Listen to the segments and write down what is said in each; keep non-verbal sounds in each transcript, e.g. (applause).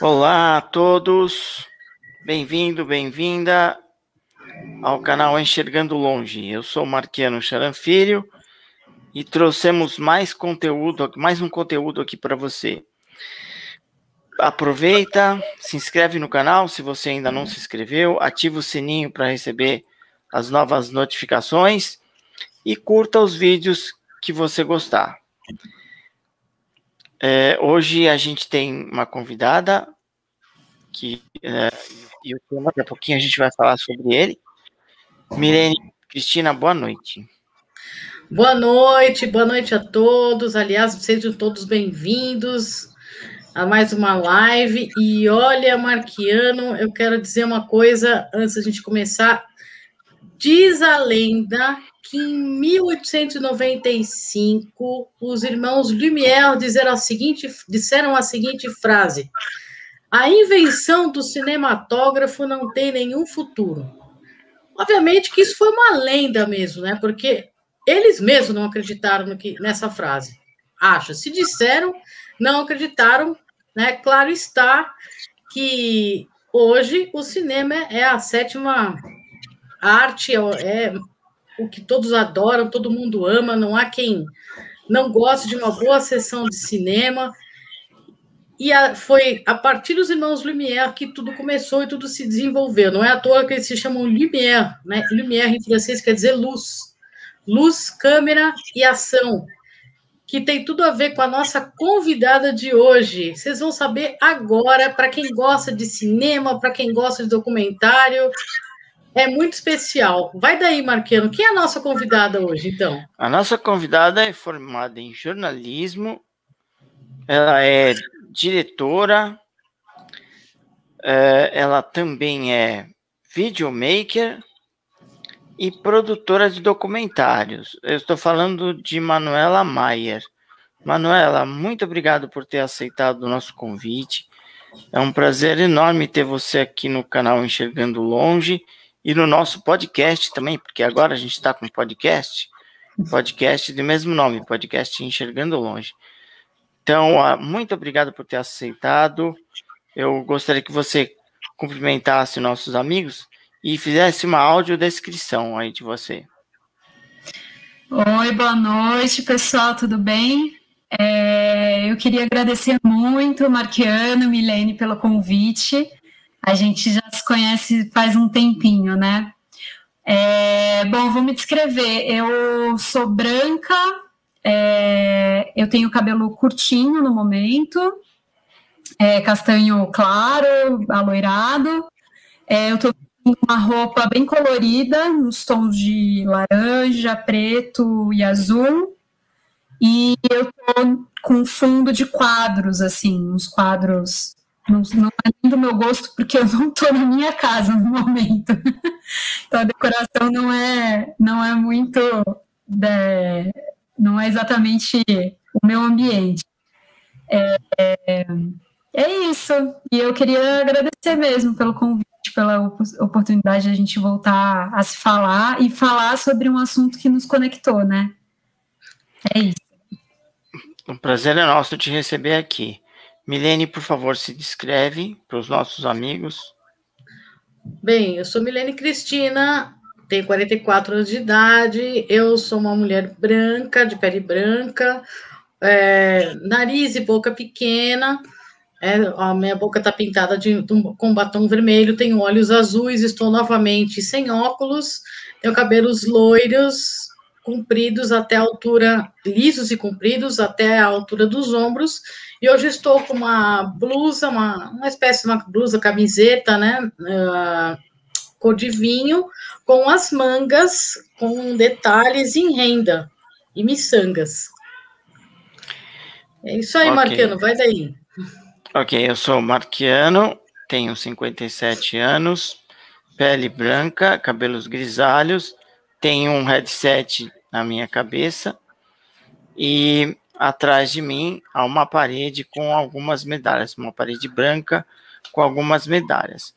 Olá a todos, bem-vindo, bem-vinda ao canal Enxergando Longe. Eu sou Marquiano Charanfilho e trouxemos mais conteúdo, mais um conteúdo aqui para você. Aproveita, se inscreve no canal se você ainda não se inscreveu, ativa o sininho para receber as novas notificações e curta os vídeos que você gostar. É, hoje a gente tem uma convidada que é, e o tema daqui a pouquinho a gente vai falar sobre ele. Mirene Cristina, boa noite. Boa noite, boa noite a todos. Aliás, sejam todos bem-vindos a mais uma live. E olha, Marquiano, eu quero dizer uma coisa antes da gente começar. Diz a lenda que em 1895 os irmãos Lumière disseram a seguinte, disseram a seguinte frase: A invenção do cinematógrafo não tem nenhum futuro. Obviamente que isso foi uma lenda mesmo, né? Porque eles mesmos não acreditaram no que, nessa frase. Acha, se disseram, não acreditaram, né? Claro está que hoje o cinema é a sétima arte, é o que todos adoram, todo mundo ama, não há quem não goste de uma boa sessão de cinema. E a, foi a partir dos irmãos Lumière que tudo começou e tudo se desenvolveu. Não é à toa que eles se chamam Lumière, né? Lumière em francês quer dizer luz. Luz, câmera e ação, que tem tudo a ver com a nossa convidada de hoje. Vocês vão saber agora, para quem gosta de cinema, para quem gosta de documentário, é muito especial. Vai daí, Marquiano. Quem é a nossa convidada hoje, então? A nossa convidada é formada em jornalismo, ela é diretora, é, ela também é videomaker e produtora de documentários. Eu estou falando de Manuela Maier. Manuela, muito obrigado por ter aceitado o nosso convite. É um prazer enorme ter você aqui no canal Enxergando Longe e no nosso podcast também, porque agora a gente está com podcast, podcast do mesmo nome, podcast Enxergando Longe. Então, muito obrigado por ter aceitado. Eu gostaria que você cumprimentasse nossos amigos e fizesse uma audiodescrição aí de você. Oi, boa noite, pessoal, tudo bem? É, eu queria agradecer muito, Marquiano, Milene, pelo convite. A gente já se conhece faz um tempinho, né? É, bom, vou me descrever. Eu sou branca, é, eu tenho cabelo curtinho no momento, é, castanho claro, aloirado. É, eu tô com uma roupa bem colorida, nos tons de laranja, preto e azul. E eu tô com fundo de quadros, assim, uns quadros não, não é nem do meu gosto, porque eu não estou na minha casa no momento. (laughs) então a decoração não é, não é muito. De, não é exatamente o meu ambiente. É, é, é, isso. E eu queria agradecer mesmo pelo convite, pela oportunidade de a gente voltar a se falar e falar sobre um assunto que nos conectou, né? É isso. Um prazer é nosso te receber aqui. Milene, por favor, se descreve para os nossos amigos. Bem, eu sou Milene Cristina, tenho 44 anos de idade, eu sou uma mulher branca, de pele branca, é, nariz e boca pequena, é, a minha boca está pintada de, com batom vermelho, tenho olhos azuis, estou novamente sem óculos, tenho cabelos loiros, compridos até a altura, lisos e compridos até a altura dos ombros, e hoje estou com uma blusa, uma, uma espécie de uma blusa camiseta, né? Uh, cor de vinho, com as mangas com detalhes em renda e miçangas. É isso aí, okay. Marquiano, vai daí. Ok, eu sou Marquiano, tenho 57 anos, pele branca, cabelos grisalhos, tenho um headset na minha cabeça e atrás de mim há uma parede com algumas medalhas, uma parede branca com algumas medalhas.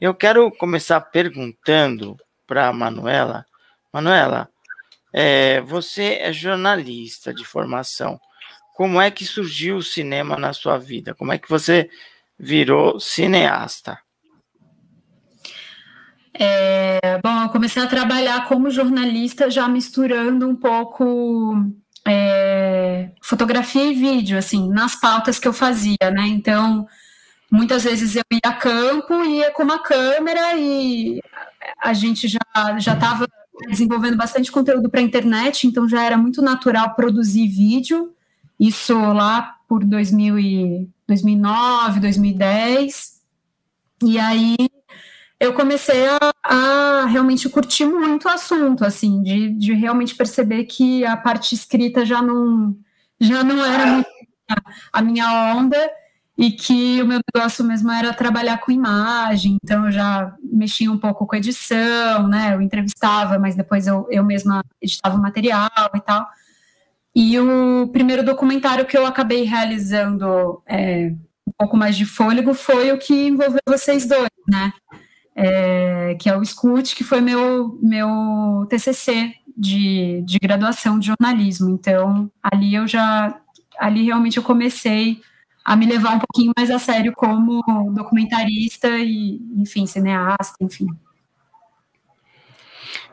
Eu quero começar perguntando para Manuela. Manuela, é, você é jornalista de formação. Como é que surgiu o cinema na sua vida? Como é que você virou cineasta? É, bom, eu comecei a trabalhar como jornalista já misturando um pouco é, fotografia e vídeo, assim, nas pautas que eu fazia, né? Então, muitas vezes eu ia a campo, ia com uma câmera e a gente já já estava desenvolvendo bastante conteúdo para a internet, então já era muito natural produzir vídeo. Isso lá por 2000 e 2009, 2010. E aí eu comecei a, a, realmente curtir muito o assunto, assim, de, de realmente perceber que a parte escrita já não, já não era muito a minha onda e que o meu negócio mesmo era trabalhar com imagem, então eu já mexia um pouco com edição, né, eu entrevistava, mas depois eu, eu mesma editava o material e tal. E o primeiro documentário que eu acabei realizando é, um pouco mais de fôlego foi o que envolveu vocês dois, né? É, que é o Scoot, que foi meu, meu TCC de, de graduação de jornalismo. Então, ali eu já, ali realmente eu comecei a me levar um pouquinho mais a sério como documentarista e, enfim, cineasta, enfim.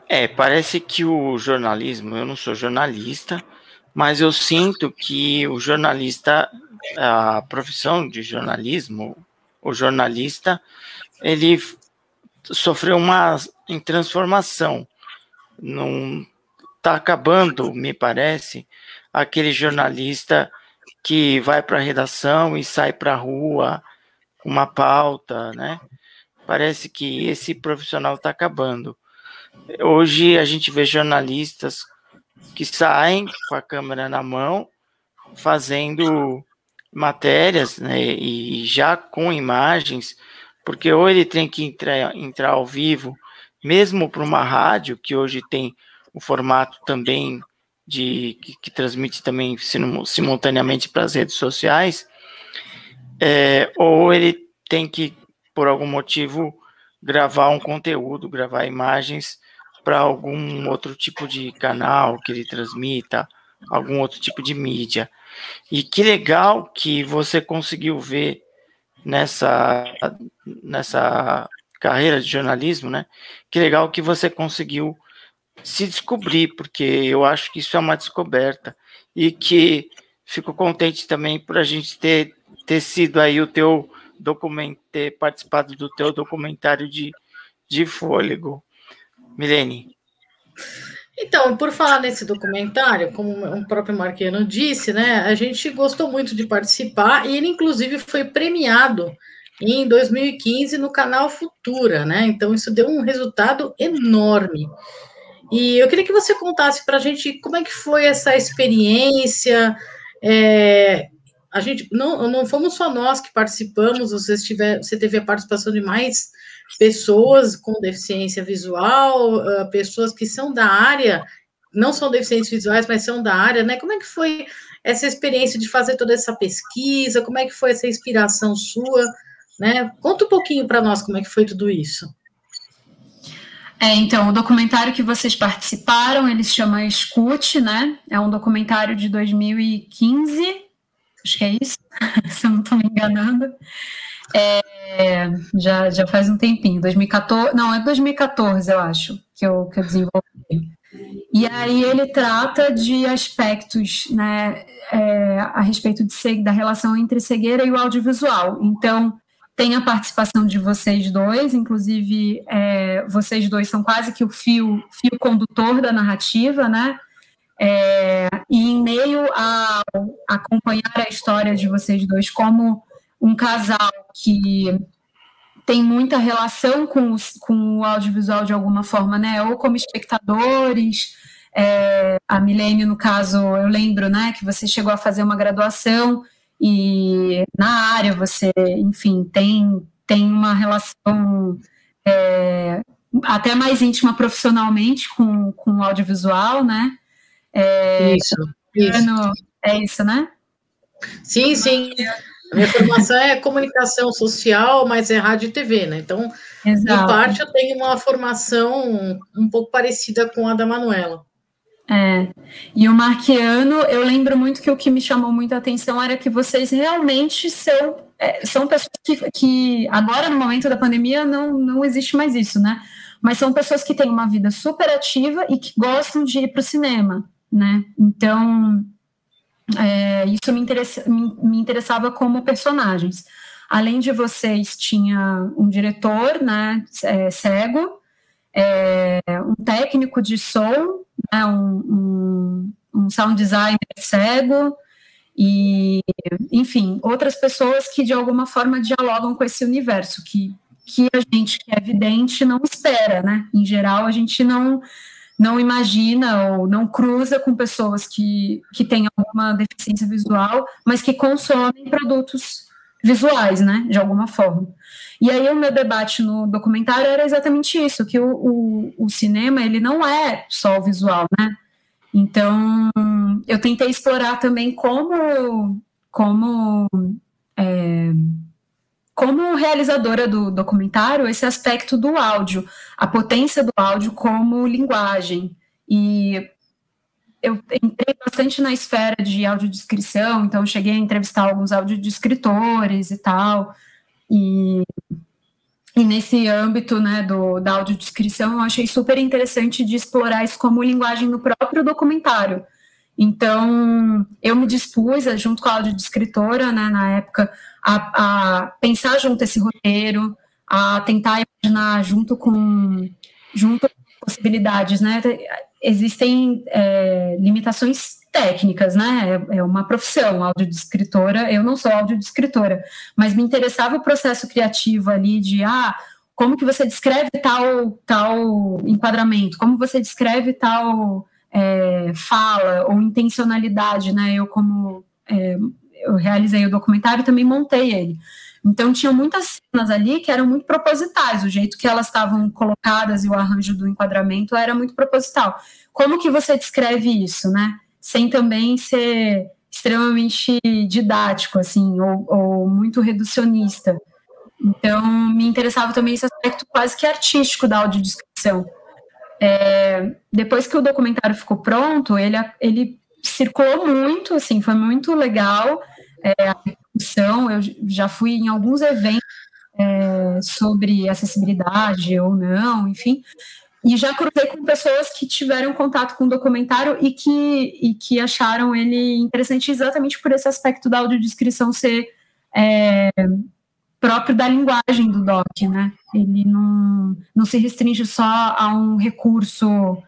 É, parece que o jornalismo, eu não sou jornalista, mas eu sinto que o jornalista, a profissão de jornalismo, o jornalista, ele sofreu uma transformação. Não está acabando, me parece, aquele jornalista que vai para a redação e sai para a rua com uma pauta, né? Parece que esse profissional está acabando. Hoje a gente vê jornalistas que saem com a câmera na mão, fazendo matérias, né, e já com imagens, porque ou ele tem que entrar, entrar ao vivo, mesmo para uma rádio, que hoje tem o formato também de que, que transmite também simultaneamente para as redes sociais, é, ou ele tem que, por algum motivo, gravar um conteúdo, gravar imagens para algum outro tipo de canal que ele transmita, algum outro tipo de mídia. E que legal que você conseguiu ver nessa, nessa carreira de jornalismo, né? Que legal que você conseguiu se descobrir, porque eu acho que isso é uma descoberta e que fico contente também por a gente ter, ter sido aí o teu documento, ter participado do teu documentário de, de fôlego. Milene. Então, por falar nesse documentário, como o próprio Marquiano disse, né, a gente gostou muito de participar e ele, inclusive, foi premiado em 2015 no canal Futura, né? Então, isso deu um resultado enorme. E eu queria que você contasse para a gente como é que foi essa experiência. É, a gente não, não fomos só nós que participamos, você, tiver, você teve a participação de mais pessoas com deficiência visual, uh, pessoas que são da área, não são deficientes visuais, mas são da área, né? Como é que foi essa experiência de fazer toda essa pesquisa? Como é que foi essa inspiração sua? Né? Conta um pouquinho para nós como é que foi tudo isso. É, então, o documentário que vocês participaram, ele se chama Escute, né? É um documentário de 2015, acho que é isso, (laughs) se eu não estou me enganando. É, já, já faz um tempinho, 2014, não, é 2014, eu acho, que eu, que eu desenvolvi. E aí ele trata de aspectos né, é, a respeito de, da relação entre cegueira e o audiovisual. Então, tem a participação de vocês dois, inclusive é, vocês dois são quase que o fio, fio condutor da narrativa, né? É, e em meio a acompanhar a história de vocês dois como um casal que tem muita relação com, com o audiovisual de alguma forma, né? Ou como espectadores. É, a Milene, no caso, eu lembro, né, que você chegou a fazer uma graduação e na área você, enfim, tem, tem uma relação é, até mais íntima profissionalmente com, com o audiovisual, né? É, isso, isso. É isso, né? Sim, sim. Minha formação é comunicação social, mas é rádio e TV, né? Então, Exato. em parte, eu tenho uma formação um pouco parecida com a da Manuela. É. E o Marquiano, eu lembro muito que o que me chamou muita atenção era que vocês realmente são é, são pessoas que, que, agora, no momento da pandemia, não, não existe mais isso, né? Mas são pessoas que têm uma vida super ativa e que gostam de ir para o cinema, né? Então, é, isso me, interessa, me, me interessava como personagens. Além de vocês, tinha um diretor, né, é, cego, é, um técnico de som, né, um, um, um sound designer cego, e, enfim, outras pessoas que de alguma forma dialogam com esse universo, que, que a gente que é evidente não espera, né? Em geral, a gente não, não imagina ou não cruza com pessoas que, que têm alguma deficiência visual, mas que consomem produtos visuais, né? De alguma forma. E aí o meu debate no documentário era exatamente isso, que o, o, o cinema, ele não é só o visual, né? Então, eu tentei explorar também como, como, é, como realizadora do documentário, esse aspecto do áudio, a potência do áudio como linguagem. E eu entrei bastante na esfera de audiodescrição, então cheguei a entrevistar alguns audiodescritores e tal, e e nesse âmbito né, do, da audiodescrição, eu achei super interessante de explorar isso como linguagem no próprio documentário. Então, eu me dispus, junto com a audiodescritora, né, na época, a, a, pensar junto esse roteiro, a tentar imaginar junto com, junto possibilidades, né? Existem é, limitações técnicas, né? É, é uma profissão, audiodescritora. Eu não sou audiodescritora, mas me interessava o processo criativo ali de ah, como que você descreve tal tal enquadramento, como você descreve tal é, fala ou intencionalidade, né? Eu como é, eu realizei o documentário, também montei ele. Então tinha muitas cenas ali que eram muito propositais, o jeito que elas estavam colocadas e o arranjo do enquadramento era muito proposital. Como que você descreve isso, né? sem também ser extremamente didático, assim, ou, ou muito reducionista. Então, me interessava também esse aspecto quase que artístico da audiodescrição. É, depois que o documentário ficou pronto, ele, ele circulou muito, assim, foi muito legal é, a discussão. Eu já fui em alguns eventos é, sobre acessibilidade ou não, enfim. E já cruzei com pessoas que tiveram contato com o documentário e que, e que acharam ele interessante exatamente por esse aspecto da audiodescrição ser é, próprio da linguagem do doc, né? Ele não, não se restringe só a um recurso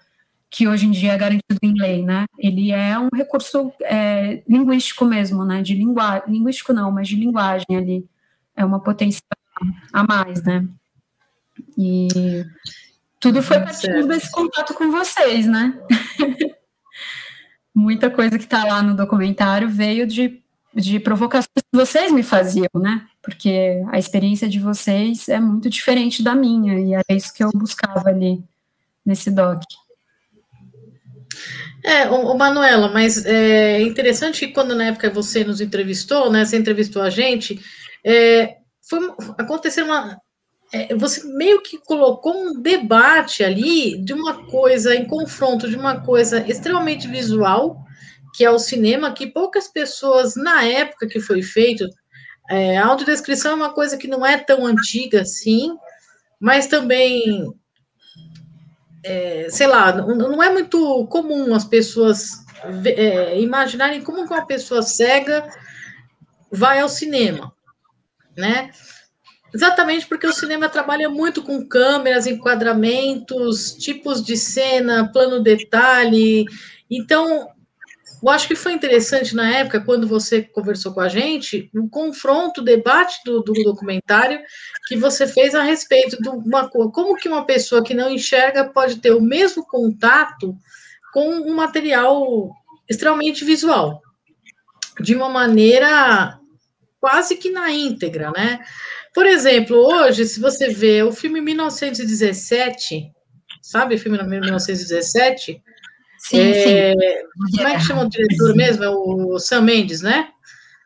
que hoje em dia é garantido em lei, né? Ele é um recurso é, linguístico mesmo, né? De linguagem, linguístico não, mas de linguagem ali. É uma potência a mais, né? E tudo foi partindo desse contato com vocês, né? (laughs) Muita coisa que está lá no documentário veio de, de provocações que vocês me faziam, né? Porque a experiência de vocês é muito diferente da minha, e era isso que eu buscava ali nesse doc. É, o, Manuela, mas é interessante que quando na época você nos entrevistou, né? Você entrevistou a gente, é, foi, aconteceu uma, é, você meio que colocou um debate ali de uma coisa em confronto de uma coisa extremamente visual, que é o cinema, que poucas pessoas, na época que foi feito, é, a autodescrição é uma coisa que não é tão antiga assim, mas também, é, sei lá, não, é muito comum as pessoas é, imaginarem como uma pessoa cega vai ao cinema, né? Exatamente porque o cinema trabalha muito com câmeras, enquadramentos, tipos de cena, plano detalhe. Então, eu acho que foi interessante na época, quando você conversou com a gente, o um confronto, o debate do, do, documentário que você fez a respeito de uma como que uma pessoa que não enxerga pode ter o mesmo contato com um material extremamente visual, de uma maneira quase que na íntegra, né? Por exemplo, hoje, se você vê o filme 1917, sabe o filme 1917? Sim, é, sim. Como é que chama o diretor mesmo? É o Sam Mendes, né?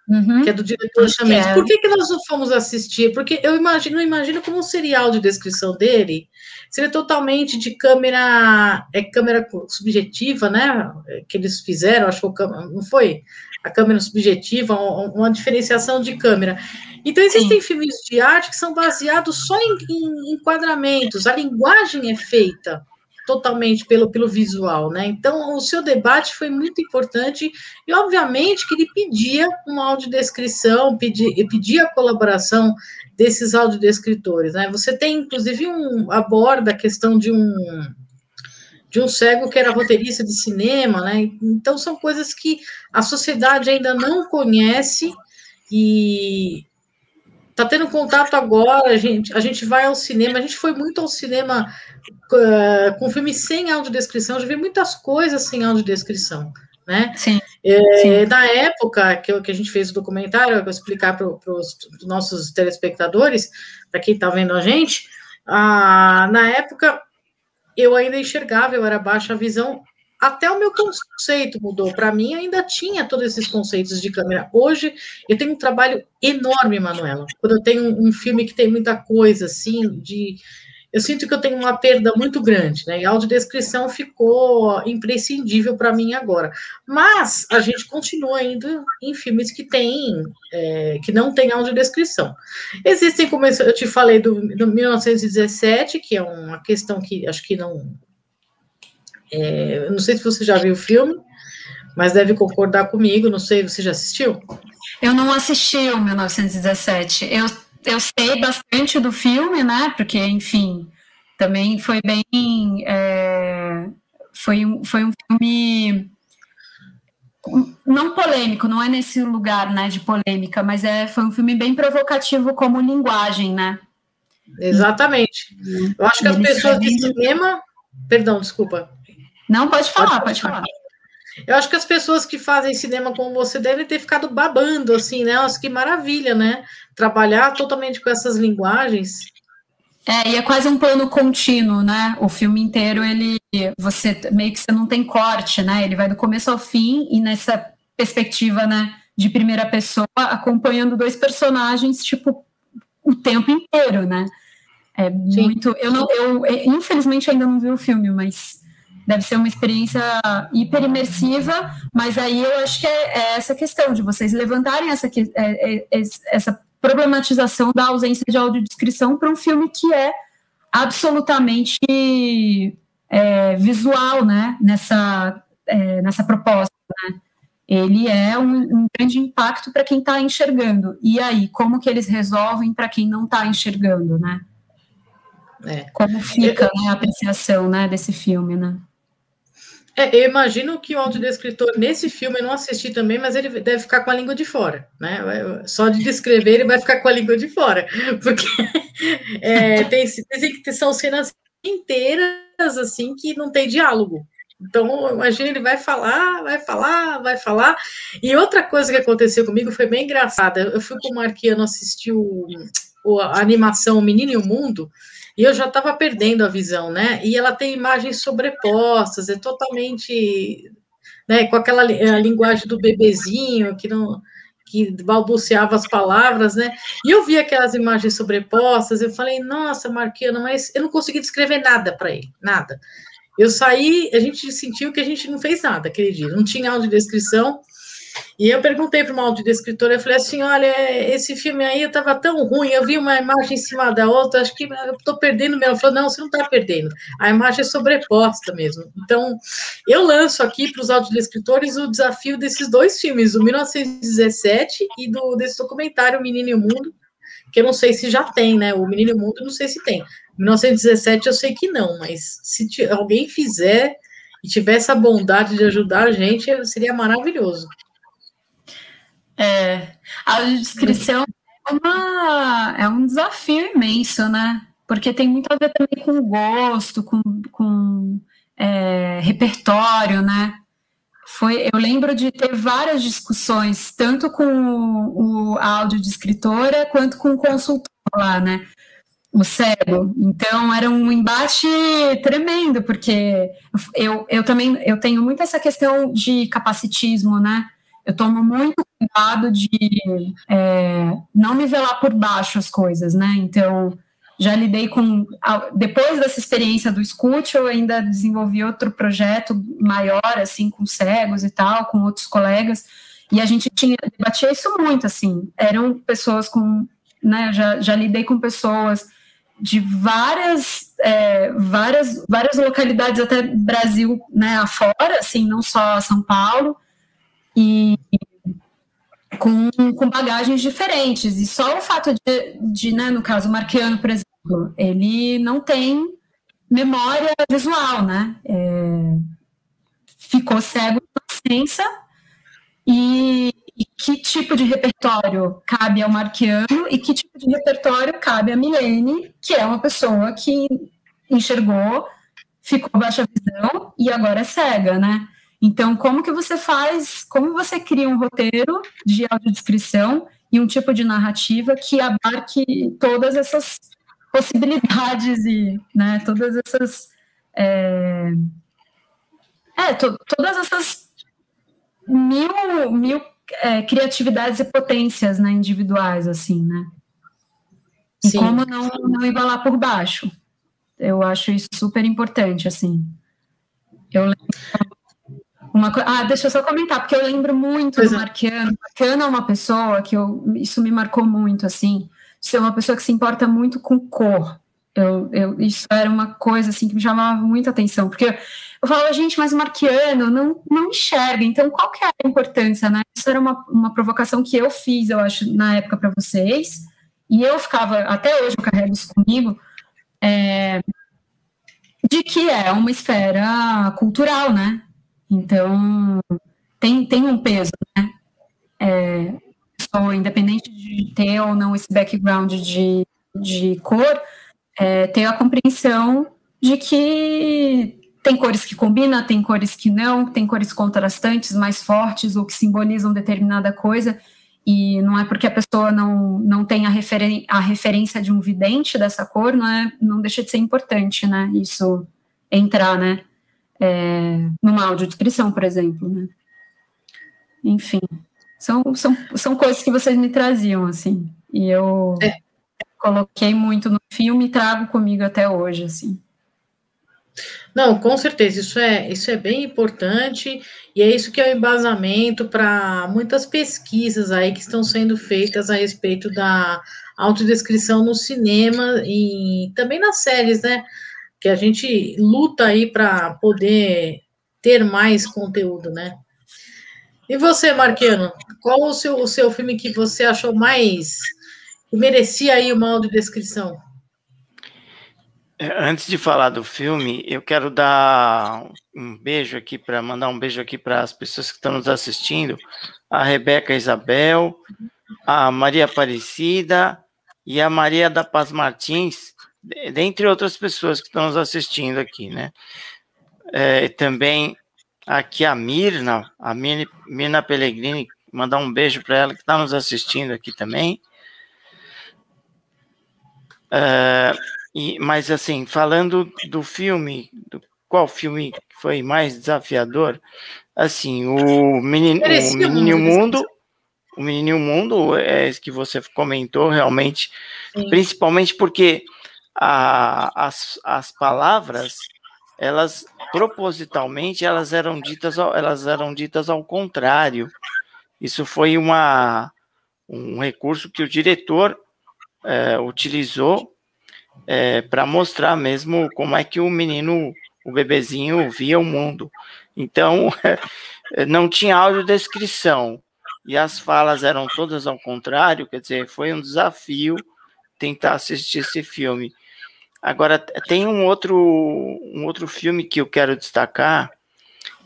Uhum. Que é do diretor Sam Mendes. É. Por que, que nós não fomos assistir? Porque eu imagino, imagino como seria a audiodescrição dele. Seria totalmente de câmera, é câmera subjetiva, né? Que eles fizeram, acho que não foi? A câmera subjetiva, uma diferenciação de câmera. Então, existem Sim. filmes de arte que são baseados só em, em enquadramentos, a linguagem é feita totalmente pelo, pelo visual, né? Então, o seu debate foi muito importante e, obviamente, que ele pedia uma audiodescrição, pedia, pedia a colaboração desses audiodescritores, né? Você tem, inclusive, um aborda a questão de um de um cego que era roteirista de cinema, né? Então, são coisas que a sociedade ainda não conhece e tá tendo contato agora, a gente, a gente vai ao cinema, a gente foi muito ao cinema uh, com filmes sem audiodescrição, já vi muitas coisas sem audiodescrição, né? Sim. É, Sim. Na época que, que a gente fez o documentário, eu vou explicar para os nossos telespectadores, para quem está vendo a gente, ah, na época eu ainda enxergava, eu era baixa visão, até o meu conceito mudou. Para mim, ainda tinha todos esses conceitos de câmera. Hoje, eu tenho um trabalho enorme, Manuela. Quando eu tenho um filme que tem muita coisa, assim, de eu sinto que eu tenho uma perda muito grande, né? E a audiodescrição ficou imprescindível para mim agora. Mas a gente continua indo em filmes que tem, é, que não tem audiodescrição. Existem, como eu te falei, do, do 1917, que é uma questão que acho que não. É, não sei se você já viu o filme, mas deve concordar comigo, não sei, você já assistiu? Eu não assisti o 1917. Eu eu sei bastante do filme, né? Porque, enfim, também foi bem. É, foi, um, foi um filme não polêmico, não é nesse lugar, né, de polêmica, mas é, foi um filme bem provocativo como linguagem, né? Exatamente. Eu acho que as pessoas de cinema, perdão, desculpa. Não, pode falar, pode, pode falar. Eu acho que as pessoas que fazem cinema como você devem ter ficado babando, assim, né? Nossa, que maravilha, né? Trabalhar totalmente com essas linguagens. É, e é quase um plano contínuo, né? O filme inteiro, ele, você, meio que você não tem corte, né? Ele vai do começo ao fim e nessa perspectiva, né, de primeira pessoa, acompanhando dois personagens, tipo, o tempo inteiro, né? É Sim. muito. Eu não, eu infelizmente ainda não vi o filme, mas deve ser uma experiência hiper imersiva, mas aí eu acho que é, é essa questão de vocês levantarem essa, é, é, essa problematização da ausência de audiodescrição para um filme que é absolutamente é, visual, né, nessa, é, nessa proposta, né? Ele é um, um grande impacto para quem está enxergando. E aí, como que eles resolvem para quem não está enxergando, né? É. Como fica né, a apreciação né, desse filme, né? É, eu imagino que o audiodescritor, nesse filme, eu não assisti também, mas ele deve ficar com a língua de fora, né? Só de descrever, ele vai ficar com a língua de fora, (laughs) porque é, tem, tem, são cenas inteiras, assim, que não tem diálogo. Então, imagina, ele vai falar, vai falar, vai falar. E outra coisa que aconteceu comigo foi bem engraçada. Eu fui com o Marquiano assistir o, a animação Menino e o Mundo, e eu já estava perdendo a visão, né? E ela tem imagens sobrepostas, é totalmente, né, com aquela linguagem do bebezinho que não que balbuciava as palavras, né? E eu vi aquelas imagens sobrepostas, eu falei, nossa, Marquiano, mas eu não consegui descrever nada para ele, nada. Eu saí, a gente sentiu que a gente não fez nada aquele dia, não tinha audiodescrição, e eu perguntei para uma audiodescritora, eu falei assim, olha, esse filme aí estava tão ruim, eu vi uma imagem em cima da outra, acho que eu estou perdendo mesmo. Ela falou, não, você não está perdendo, a imagem é sobreposta mesmo. Então, eu lanço aqui para os audiodescritores o desafio desses dois filmes, do 1917 e do, desse documentário Menino e o Mundo, que eu não sei se já tem, né? O Menino e o Mundo, não sei se tem. 1917 eu sei que não, mas se alguém fizer e tiver essa bondade de ajudar a gente, seria maravilhoso. É, a descrição é, uma, é um desafio imenso, né? Porque tem muito a ver também com gosto, com, com é, repertório, né? Foi, eu lembro de ter várias discussões, tanto com o, o áudio de escritora quanto com o consultor lá, né? O cego. Então era um embate tremendo, porque eu, eu também eu tenho muito essa questão de capacitismo, né? Eu tomo muito cuidado de é, não nivelar por baixo as coisas, né? Então, já lidei com. Depois dessa experiência do Scoot, eu ainda desenvolvi outro projeto maior, assim, com cegos e tal, com outros colegas, e a gente tinha debatia isso muito, assim. Eram pessoas com né, já, já lidei com pessoas de várias, é, várias, várias localidades, até Brasil né, afora, assim, não só São Paulo, e com, com bagagens diferentes. E só o fato de, de né, no caso, o Marquiano, por exemplo, ele não tem memória visual, né? É, ficou cego na ciência e, e, que tipo de repertório cabe ao Marquiano e que tipo de repertório cabe a Milene, que é uma pessoa que enxergou, ficou baixa visão e agora é cega, né? Então, como que você faz, como você cria um roteiro de audiodescrição e um tipo de narrativa que abarque todas essas possibilidades e né, todas essas é, é to, todas essas mil, mil é, criatividades e potências né, individuais assim né? E Sim. como não não embalar por baixo. Eu acho isso super importante assim. Eu lembro uma Ah, deixa eu só comentar, porque eu lembro muito pois do é. Marquiano. Marquiano é uma pessoa que eu, isso me marcou muito, assim, ser uma pessoa que se importa muito com cor. Eu, eu, isso era uma coisa assim que me chamava muita atenção, porque eu falava, gente, mas o Marquiano não, não enxerga, então qual que é a importância, né? Isso era uma, uma provocação que eu fiz, eu acho, na época para vocês, e eu ficava, até hoje eu carrego isso comigo, é, de que é uma esfera cultural, né? Então, tem, tem um peso, né? É, independente de ter ou não esse background de, de cor, é, ter a compreensão de que tem cores que combinam, tem cores que não, tem cores contrastantes, mais fortes ou que simbolizam determinada coisa, e não é porque a pessoa não, não tem a, referen a referência de um vidente dessa cor, não, é, não deixa de ser importante, né? Isso entrar, né? É, numa audiodescrição, por exemplo, né? Enfim, são, são, são coisas que vocês me traziam, assim, e eu é. coloquei muito no filme e trago comigo até hoje, assim. Não, com certeza, isso é, isso é bem importante, e é isso que é o embasamento para muitas pesquisas aí que estão sendo feitas a respeito da autodescrição no cinema e também nas séries, né? Que a gente luta aí para poder ter mais conteúdo, né? E você, Marquiano, qual o seu, o seu filme que você achou mais que merecia aí uma audiodescrição? É, antes de falar do filme, eu quero dar um beijo aqui para mandar um beijo aqui para as pessoas que estão nos assistindo, a Rebeca Isabel, a Maria Aparecida e a Maria da Paz Martins, dentre outras pessoas que estão nos assistindo aqui, né? É, também aqui a Mirna, a Mirna, Pellegrini, mandar um beijo para ela que está nos assistindo aqui também. É, e, mas assim, falando do filme, do, qual filme foi mais desafiador? Assim, o Menino, o Menino Mundo, o Menino Mundo é esse que você comentou realmente, Sim. principalmente porque a, as, as palavras elas propositalmente elas eram ditas elas eram ditas ao contrário. Isso foi uma um recurso que o diretor é, utilizou é, para mostrar mesmo como é que o menino o bebezinho via o mundo. Então (laughs) não tinha audiodescrição. E as falas eram todas ao contrário quer dizer foi um desafio tentar assistir esse filme Agora, tem um outro, um outro filme que eu quero destacar,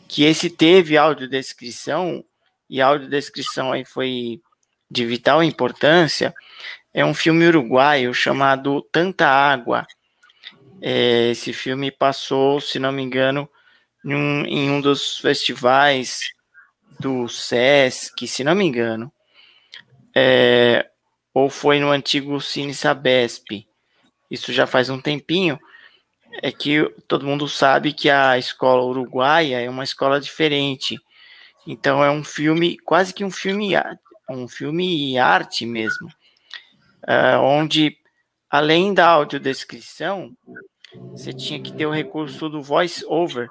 que esse teve audiodescrição, e a audiodescrição aí foi de vital importância, é um filme uruguaio chamado Tanta Água. É, esse filme passou, se não me engano, em um, em um dos festivais do SESC, se não me engano, é, ou foi no antigo Cine Sabesp isso já faz um tempinho, é que todo mundo sabe que a escola uruguaia é uma escola diferente. Então é um filme, quase que um filme, um filme arte mesmo, uh, onde além da audiodescrição, você tinha que ter o recurso do voice over,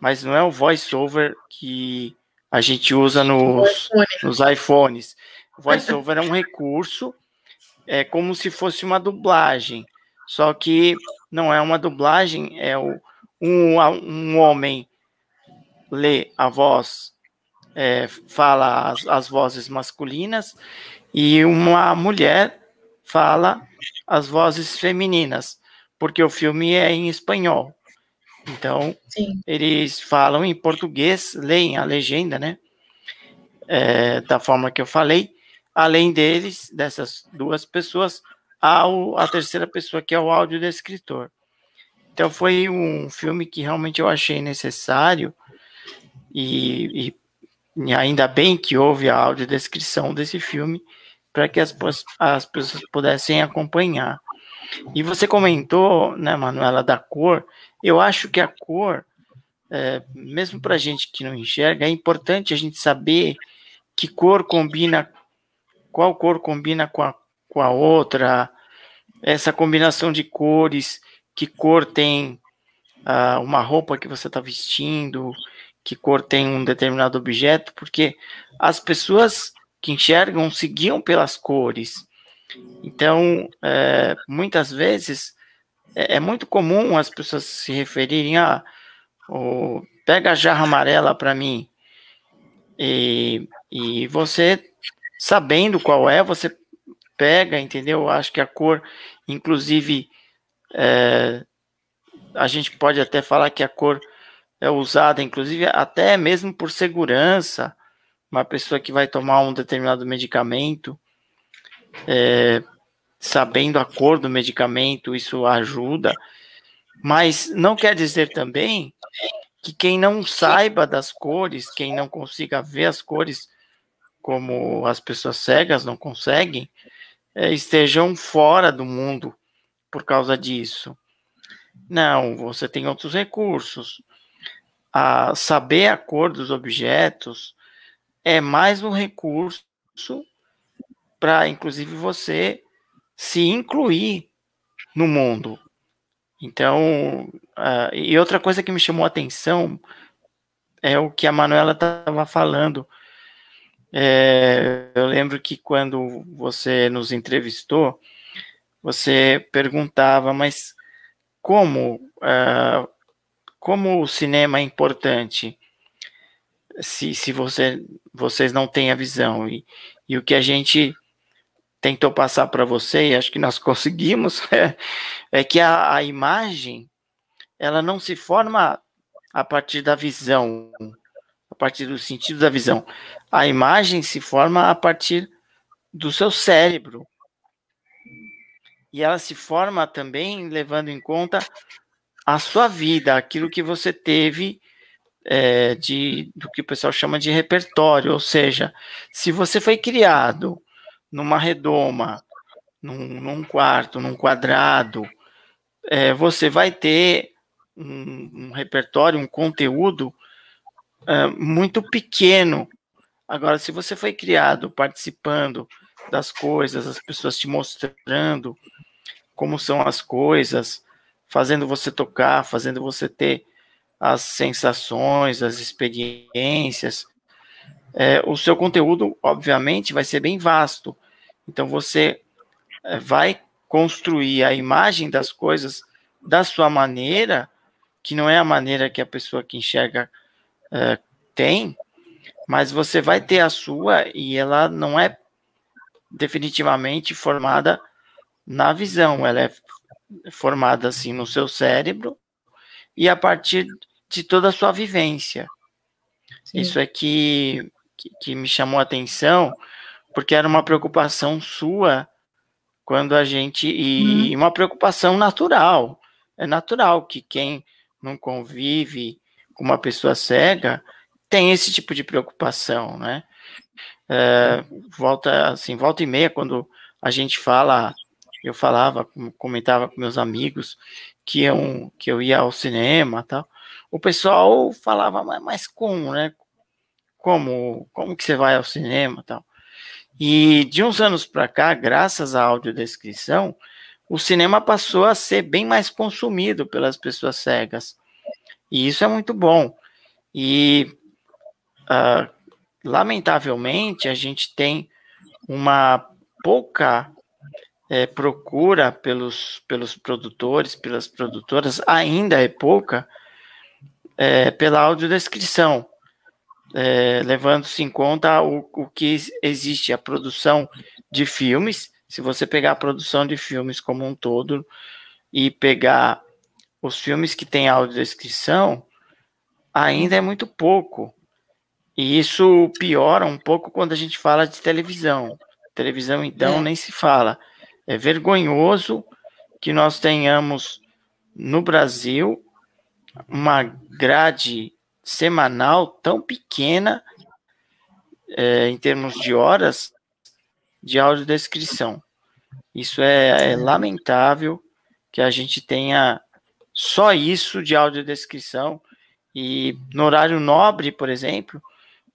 mas não é o voice over que a gente usa nos, nos iPhones. O voice over é um recurso é como se fosse uma dublagem, só que não é uma dublagem, é o, um, um homem lê a voz, é, fala as, as vozes masculinas, e uma mulher fala as vozes femininas, porque o filme é em espanhol. Então, Sim. eles falam em português, leem a legenda, né? É, da forma que eu falei. Além deles, dessas duas pessoas, há o, a terceira pessoa, que é o áudio do escritor. Então, foi um filme que realmente eu achei necessário e, e, e ainda bem que houve a audiodescrição desse filme para que as, as pessoas pudessem acompanhar. E você comentou, né, Manuela, da cor. Eu acho que a cor, é, mesmo para gente que não enxerga, é importante a gente saber que cor combina, qual cor combina com a, com a outra, essa combinação de cores, que cor tem uh, uma roupa que você está vestindo, que cor tem um determinado objeto, porque as pessoas que enxergam se guiam pelas cores. Então, é, muitas vezes, é, é, muito comum as pessoas se referirem a oh, pega a jarra amarela para mim. E, e você, sabendo qual é, você pega, entendeu? Acho que a cor, inclusive, é, a gente pode até falar que a cor é usada, inclusive, até mesmo por segurança. Uma pessoa que vai tomar um determinado medicamento, é, sabendo a cor do medicamento, isso ajuda. Mas não quer dizer também que quem não saiba das cores, quem não consiga ver as cores, como as pessoas cegas não conseguem, estejam fora do mundo por causa disso. Não, você tem outros recursos. A saber a cor dos objetos é mais um recurso para, inclusive, você se incluir no mundo. Então, uh, e outra coisa que me chamou a atenção é o que a Manuela estava falando. É, eu lembro que quando você nos entrevistou, você perguntava, mas como, uh, como o cinema é importante se, se você, vocês não têm a visão? E, e o que a gente tentou passar para você, e acho que nós (laughs) conseguimos, é, é que a, a imagem ela não se forma a partir da visão, a partir do sentido da visão. A imagem se forma a partir do seu cérebro. E ela se forma também levando em conta a sua vida, aquilo que você teve é, de do que o pessoal chama de repertório, ou seja, se você foi criado numa redoma, num, num quarto, num quadrado, é, você vai ter um, um, repertório, um conteúdo é, muito pequeno. Agora, se você foi criado participando das coisas, as pessoas te mostrando como são as coisas, fazendo você tocar, fazendo você ter as sensações, as experiências, é, o seu conteúdo, obviamente, vai ser bem vasto. Então, você é, vai construir a imagem das coisas da sua maneira, que não é a maneira que a pessoa que enxerga é, tem, mas você vai ter a sua e ela não é definitivamente formada na visão, ela é formada assim no seu cérebro e a partir de toda a sua vivência. Sim. Isso é que, que, que, me chamou a atenção, porque era uma preocupação sua quando a gente. E hum. uma preocupação natural. É natural que quem não convive uma pessoa cega tem esse tipo de preocupação, né? É, volta assim, volta e meia, quando a gente fala, eu falava, comentava com meus amigos que eu, que eu ia ao cinema tal o pessoal falava, mas como, né? Como, como que você vai ao cinema tal? E de uns anos para cá, graças à audiodescrição, o cinema passou a ser bem mais consumido pelas pessoas cegas. E isso é muito bom. E, uh, lamentavelmente, a gente tem uma pouca é, procura pelos, pelos produtores, pelas produtoras, ainda é pouca, é, pela audiodescrição, é, levando-se em conta o, o que existe, a produção de filmes, se você pegar a produção de filmes como um todo e pegar os filmes que têm audiodescrição, ainda é muito pouco. E isso piora um pouco quando a gente fala de televisão. Televisão, então, é. nem se fala. É vergonhoso que nós tenhamos no Brasil uma grade semanal tão pequena é, em termos de horas de audiodescrição. Isso é, é lamentável que a gente tenha só isso de audiodescrição e no horário nobre, por exemplo,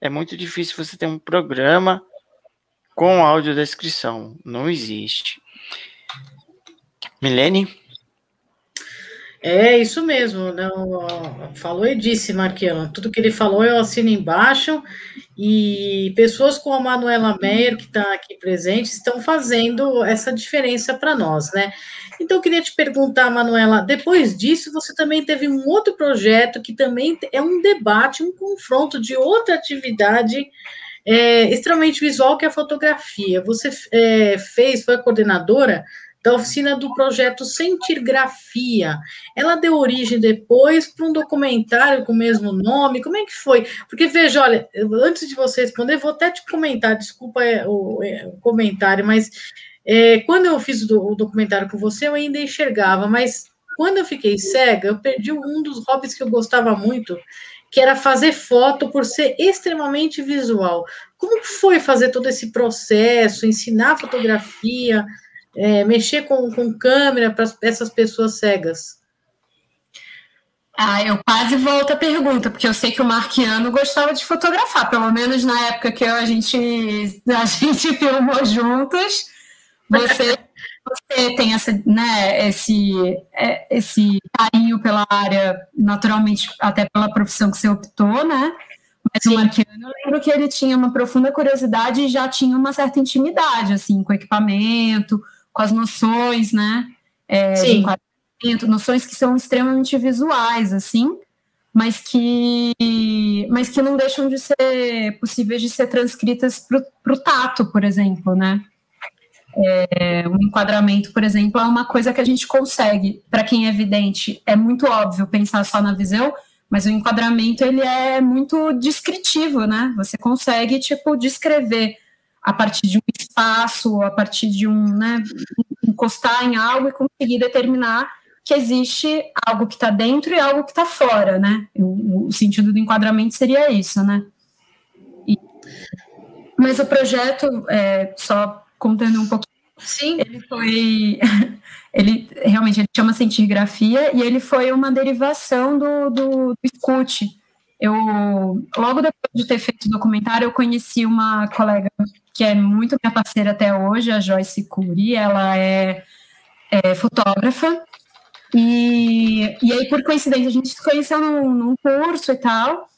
é muito difícil você ter um programa com audiodescrição. Não existe. Milene? É isso mesmo, não, falou e disse, Marquiano. Tudo que ele falou eu assino embaixo. E pessoas como a Manuela Meyer, que está aqui presente, estão fazendo essa diferença para nós, né? Então, eu queria te perguntar, Manuela, depois disso, você também teve um outro projeto que também é um debate, um confronto de outra atividade é, extremamente visual, que é a fotografia. Você é, fez, foi coordenadora da oficina do projeto Sentir Grafia. Ela deu origem depois para um documentário com o mesmo nome. Como é que foi? Porque veja, olha, antes de você responder, vou até te comentar, desculpa é, o, é, o comentário, mas é, quando eu fiz o, o documentário com você, eu ainda enxergava, mas quando eu fiquei cega, eu perdi um dos hobbies que eu gostava muito, que era fazer foto por ser extremamente visual. Como foi fazer todo esse processo, ensinar fotografia? É, mexer com, com câmera para essas pessoas cegas? Ah, eu quase volto à pergunta, porque eu sei que o Marquiano gostava de fotografar, pelo menos na época que a gente, a (laughs) gente filmou juntos. Você, você tem essa, né, esse, é, esse carinho pela área, naturalmente, até pela profissão que você optou, né? Mas Sim. o Marquiano, eu lembro que ele tinha uma profunda curiosidade e já tinha uma certa intimidade, assim, com o equipamento, com as noções, né? É, enquadramento, noções que são extremamente visuais, assim, mas que, mas que não deixam de ser possíveis de ser transcritas para o tato, por exemplo, né? É, um enquadramento, por exemplo, é uma coisa que a gente consegue, para quem é evidente, é muito óbvio pensar só na visão, mas o enquadramento ele é muito descritivo, né? Você consegue tipo descrever a partir de um espaço, a partir de um, né, encostar em algo e conseguir determinar que existe algo que está dentro e algo que está fora, né? O, o, sentido do enquadramento seria isso, né? E, mas o projeto, é, só contando um pouquinho, Sim. ele foi, (laughs) ele realmente ele chama cientigrafia e ele foi uma derivação do, do, do Scout. Eu, logo depois de ter feito o documentário, eu conheci uma colega que é muito minha parceira até hoje, a Joyce Cury, ela é, é fotógrafa, e, e aí, por coincidência, a gente se conheceu num, num, curso e tal,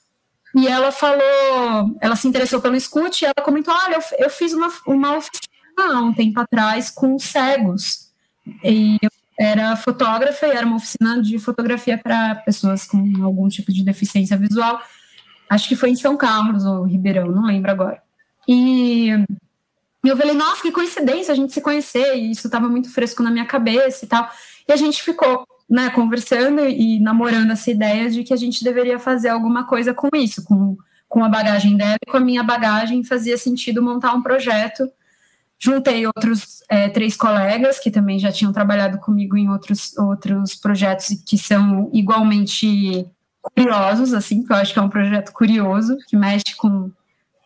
e ela falou, ela se interessou pelo escute, e ela comentou, olha, eu, eu fiz uma, uma oficina há um tempo atrás com cegos, e eu era fotógrafa, e era uma oficina de fotografia para pessoas com algum tipo de deficiência visual, acho que foi em São Carlos ou Ribeirão, não lembro agora. E eu falei, nossa, que coincidência a gente se conhecer, e isso estava muito fresco na minha cabeça e tal. E a gente ficou né, conversando e namorando essa ideia de que a gente deveria fazer alguma coisa com isso, com, com a bagagem dela e com a minha bagagem, fazia sentido montar um projeto. Juntei outros é, três colegas que também já tinham trabalhado comigo em outros, outros projetos que são igualmente curiosos, assim, que eu acho que é um projeto curioso, que mexe com,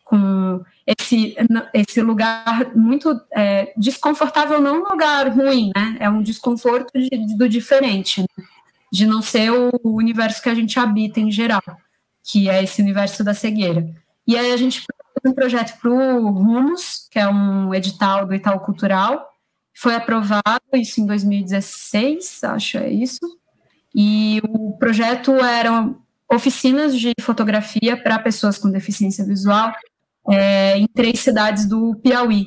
com esse, esse lugar muito é, desconfortável, não um lugar ruim, né? É um desconforto de, do diferente, né? de não ser o universo que a gente habita em geral, que é esse universo da cegueira. E aí a gente um projeto para o Rumos, que é um edital do Itaú Cultural, foi aprovado isso em 2016, acho é isso. E o projeto eram oficinas de fotografia para pessoas com deficiência visual é, em três cidades do Piauí.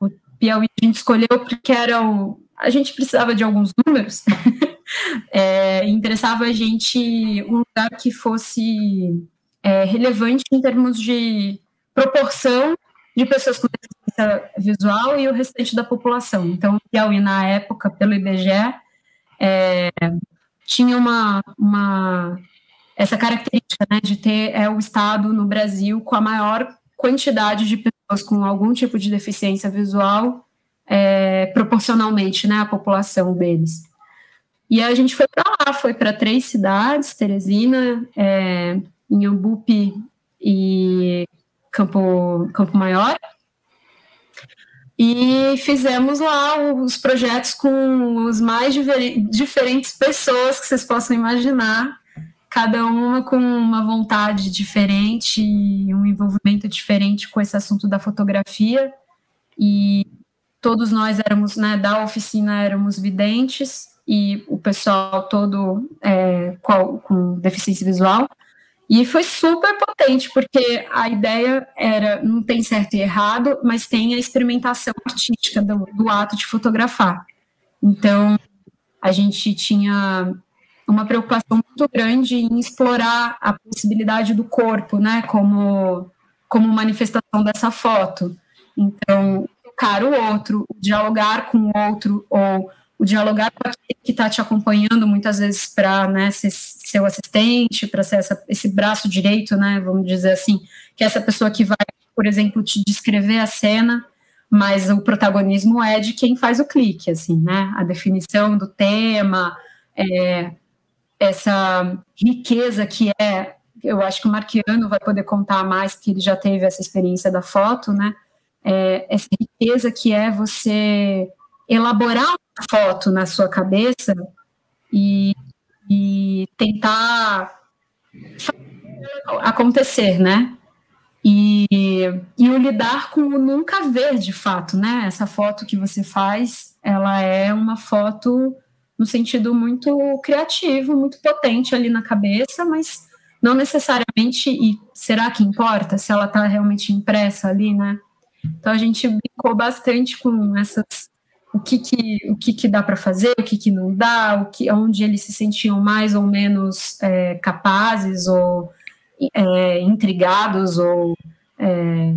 O Piauí a gente escolheu porque era o, a gente precisava de alguns números. (laughs) é, interessava a gente um lugar que fosse é, relevante em termos de proporção de pessoas com deficiência visual e o restante da população. Então, Piauí, na época, pelo IBGE, é, tinha uma, uma essa característica né, de ter é, o estado no Brasil com a maior quantidade de pessoas com algum tipo de deficiência visual é, proporcionalmente né, à população deles. E a gente foi para lá, foi para três cidades, Teresina, é, Inhambupe e Campo, Campo Maior. E fizemos lá os projetos com os mais diferentes pessoas que vocês possam imaginar, cada uma com uma vontade diferente, um envolvimento diferente com esse assunto da fotografia. E todos nós éramos, né, da oficina éramos videntes e o pessoal todo é, com deficiência visual. E foi super potente, porque a ideia era, não tem certo e errado, mas tem a experimentação artística do, do ato de fotografar. Então, a gente tinha uma preocupação muito grande em explorar a possibilidade do corpo, né, como, como manifestação dessa foto. Então, tocar o outro, dialogar com o outro, ou o dialogar com aquele que está te acompanhando, muitas vezes para né, seu assistente, para ser essa, esse braço direito, né, vamos dizer assim, que é essa pessoa que vai, por exemplo, te descrever a cena, mas o protagonismo é de quem faz o clique, assim, né, a definição do tema, é, essa riqueza que é, eu acho que o Marquiano vai poder contar mais, porque ele já teve essa experiência da foto, né, é, essa riqueza que é você elaborar uma foto na sua cabeça e, e tentar acontecer, né? E, e o lidar com o nunca ver de fato, né? Essa foto que você faz, ela é uma foto no sentido muito criativo, muito potente ali na cabeça, mas não necessariamente, e será que importa se ela está realmente impressa ali, né? Então a gente brincou bastante com essas o que que, o que, que dá para fazer, o que, que não dá, o que, onde eles se sentiam mais ou menos é, capazes ou é, intrigados ou é,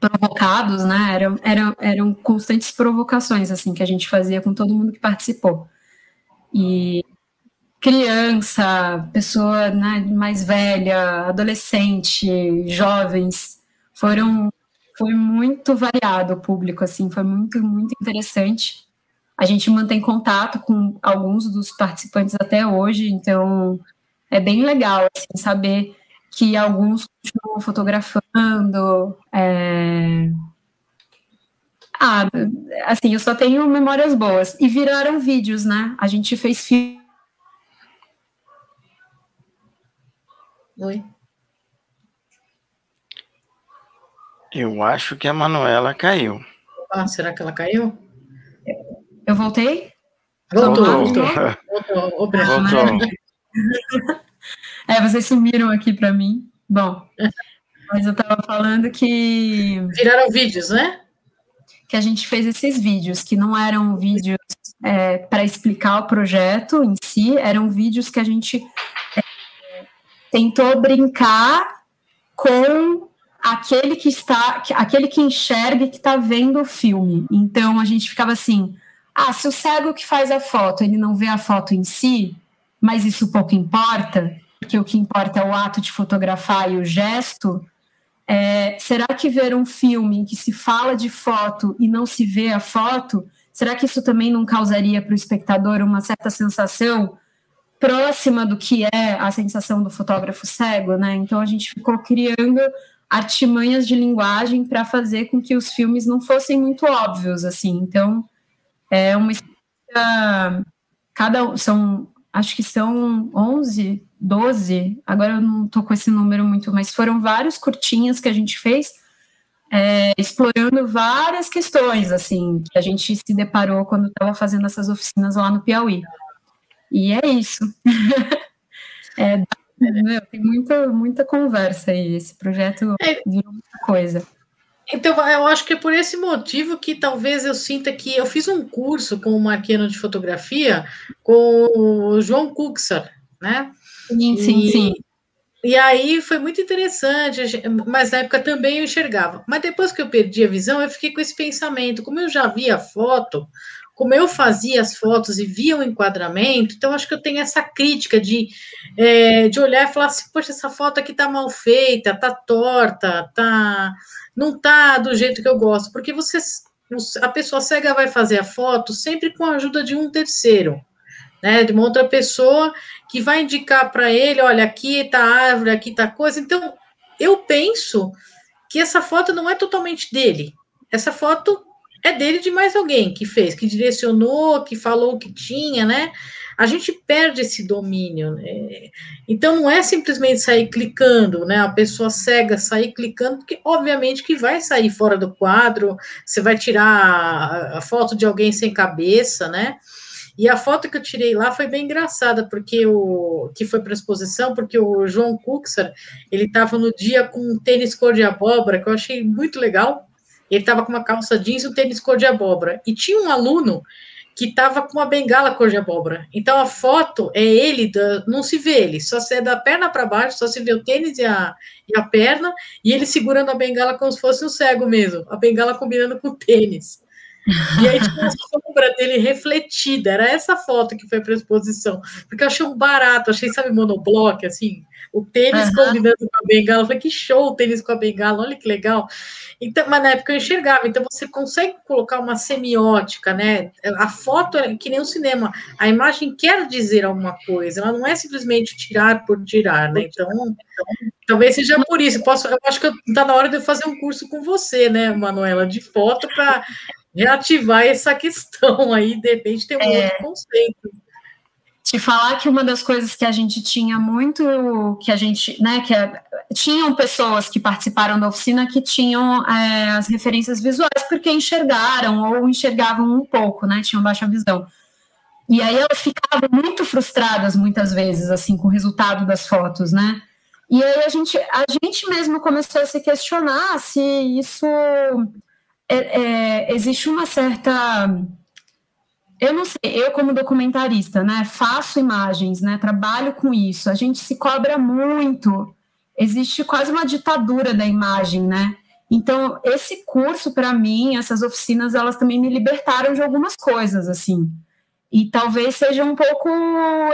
provocados, né? Eram, eram, eram constantes provocações assim que a gente fazia com todo mundo que participou. E criança, pessoa né, mais velha, adolescente, jovens, foram foi muito variado o público, assim, foi muito, muito interessante. A gente mantém contato com alguns dos participantes até hoje, então é bem legal assim, saber que alguns continuam fotografando. É... Ah, assim, eu só tenho memórias boas. E viraram vídeos, né? A gente fez filme. Oi. Eu acho que a Manuela caiu. Ah, será que ela caiu? Eu voltei? Voltou, voltou. Voltou. Voltou. voltou. é, vocês sumiram aqui para mim. Bom, mas eu estava falando que. Viraram vídeos, né? Que a gente fez esses vídeos, que não eram vídeos é, para explicar o projeto em si, eram vídeos que a gente é, tentou brincar com aquele que está, aquele que enxerga e que está vendo o filme. Então a gente ficava assim: ah, se o cego que faz a foto ele não vê a foto em si, mas isso pouco importa, porque o que importa é o ato de fotografar e o gesto. É, será que ver um filme em que se fala de foto e não se vê a foto, será que isso também não causaria para o espectador uma certa sensação próxima do que é a sensação do fotógrafo cego, né? Então a gente ficou criando artimanhas de linguagem para fazer com que os filmes não fossem muito óbvios, assim. Então, é uma cada são acho que são 11, 12, agora eu não estou com esse número muito, mas foram vários curtinhas que a gente fez, é, explorando várias questões, assim, que a gente se deparou quando estava fazendo essas oficinas lá no Piauí. E é isso. (laughs) é, meu, tem muita, muita conversa aí. Esse projeto é. virou muita coisa. Então, eu acho que é por esse motivo que talvez eu sinta que eu fiz um curso com o Marqueno de fotografia com o João Cuxar, né? Sim, sim, e, sim. E aí foi muito interessante, mas na época também eu enxergava. Mas depois que eu perdi a visão, eu fiquei com esse pensamento. Como eu já via foto, como eu fazia as fotos e via o enquadramento, então acho que eu tenho essa crítica de, é, de olhar e falar assim, poxa, essa foto aqui tá mal feita, tá torta, tá não tá do jeito que eu gosto, porque você a pessoa cega vai fazer a foto sempre com a ajuda de um terceiro, né, de uma outra pessoa que vai indicar para ele, olha, aqui tá árvore, aqui tá coisa. Então, eu penso que essa foto não é totalmente dele. Essa foto é dele de mais alguém que fez, que direcionou, que falou o que tinha, né? A gente perde esse domínio. Né? Então não é simplesmente sair clicando, né? A pessoa cega sair clicando, porque obviamente que vai sair fora do quadro, você vai tirar a foto de alguém sem cabeça, né? E a foto que eu tirei lá foi bem engraçada, porque o que foi para exposição, porque o João Cuxar, ele estava no dia com um tênis cor de abóbora, que eu achei muito legal, ele estava com uma calça jeans e um tênis cor de abóbora. E tinha um aluno que estava com uma bengala cor de abóbora. Então a foto é ele, da, não se vê ele, só se é da perna para baixo, só se vê o tênis e a, e a perna, e ele segurando a bengala como se fosse um cego mesmo, a bengala combinando com o tênis. E aí tinha a (laughs) sombra dele refletida. Era essa foto que foi para a exposição. Porque eu achei um barato, achei, sabe, monobloco, assim, o tênis uhum. combinando com a bengala. Eu falei, que show o tênis com a bengala, olha que legal. Então, mas na época eu enxergava, então você consegue colocar uma semiótica, né? A foto é que nem o cinema, a imagem quer dizer alguma coisa, ela não é simplesmente tirar por tirar, né? Então, então talvez seja por isso. Posso, eu acho que está na hora de eu fazer um curso com você, né, Manuela, de foto para reativar essa questão aí, de repente tem um é, outro conceito. Te falar que uma das coisas que a gente tinha muito, que a gente, né, que a, tinham pessoas que participaram da oficina que tinham é, as referências visuais porque enxergaram ou enxergavam um pouco, né, tinham baixa visão. E aí elas ficavam muito frustradas muitas vezes, assim, com o resultado das fotos, né? E aí a gente, a gente mesmo começou a se questionar se isso é, é, existe uma certa. Eu não sei, eu como documentarista, né, faço imagens, né, trabalho com isso, a gente se cobra muito, existe quase uma ditadura da imagem, né, então esse curso para mim, essas oficinas, elas também me libertaram de algumas coisas, assim, e talvez seja um pouco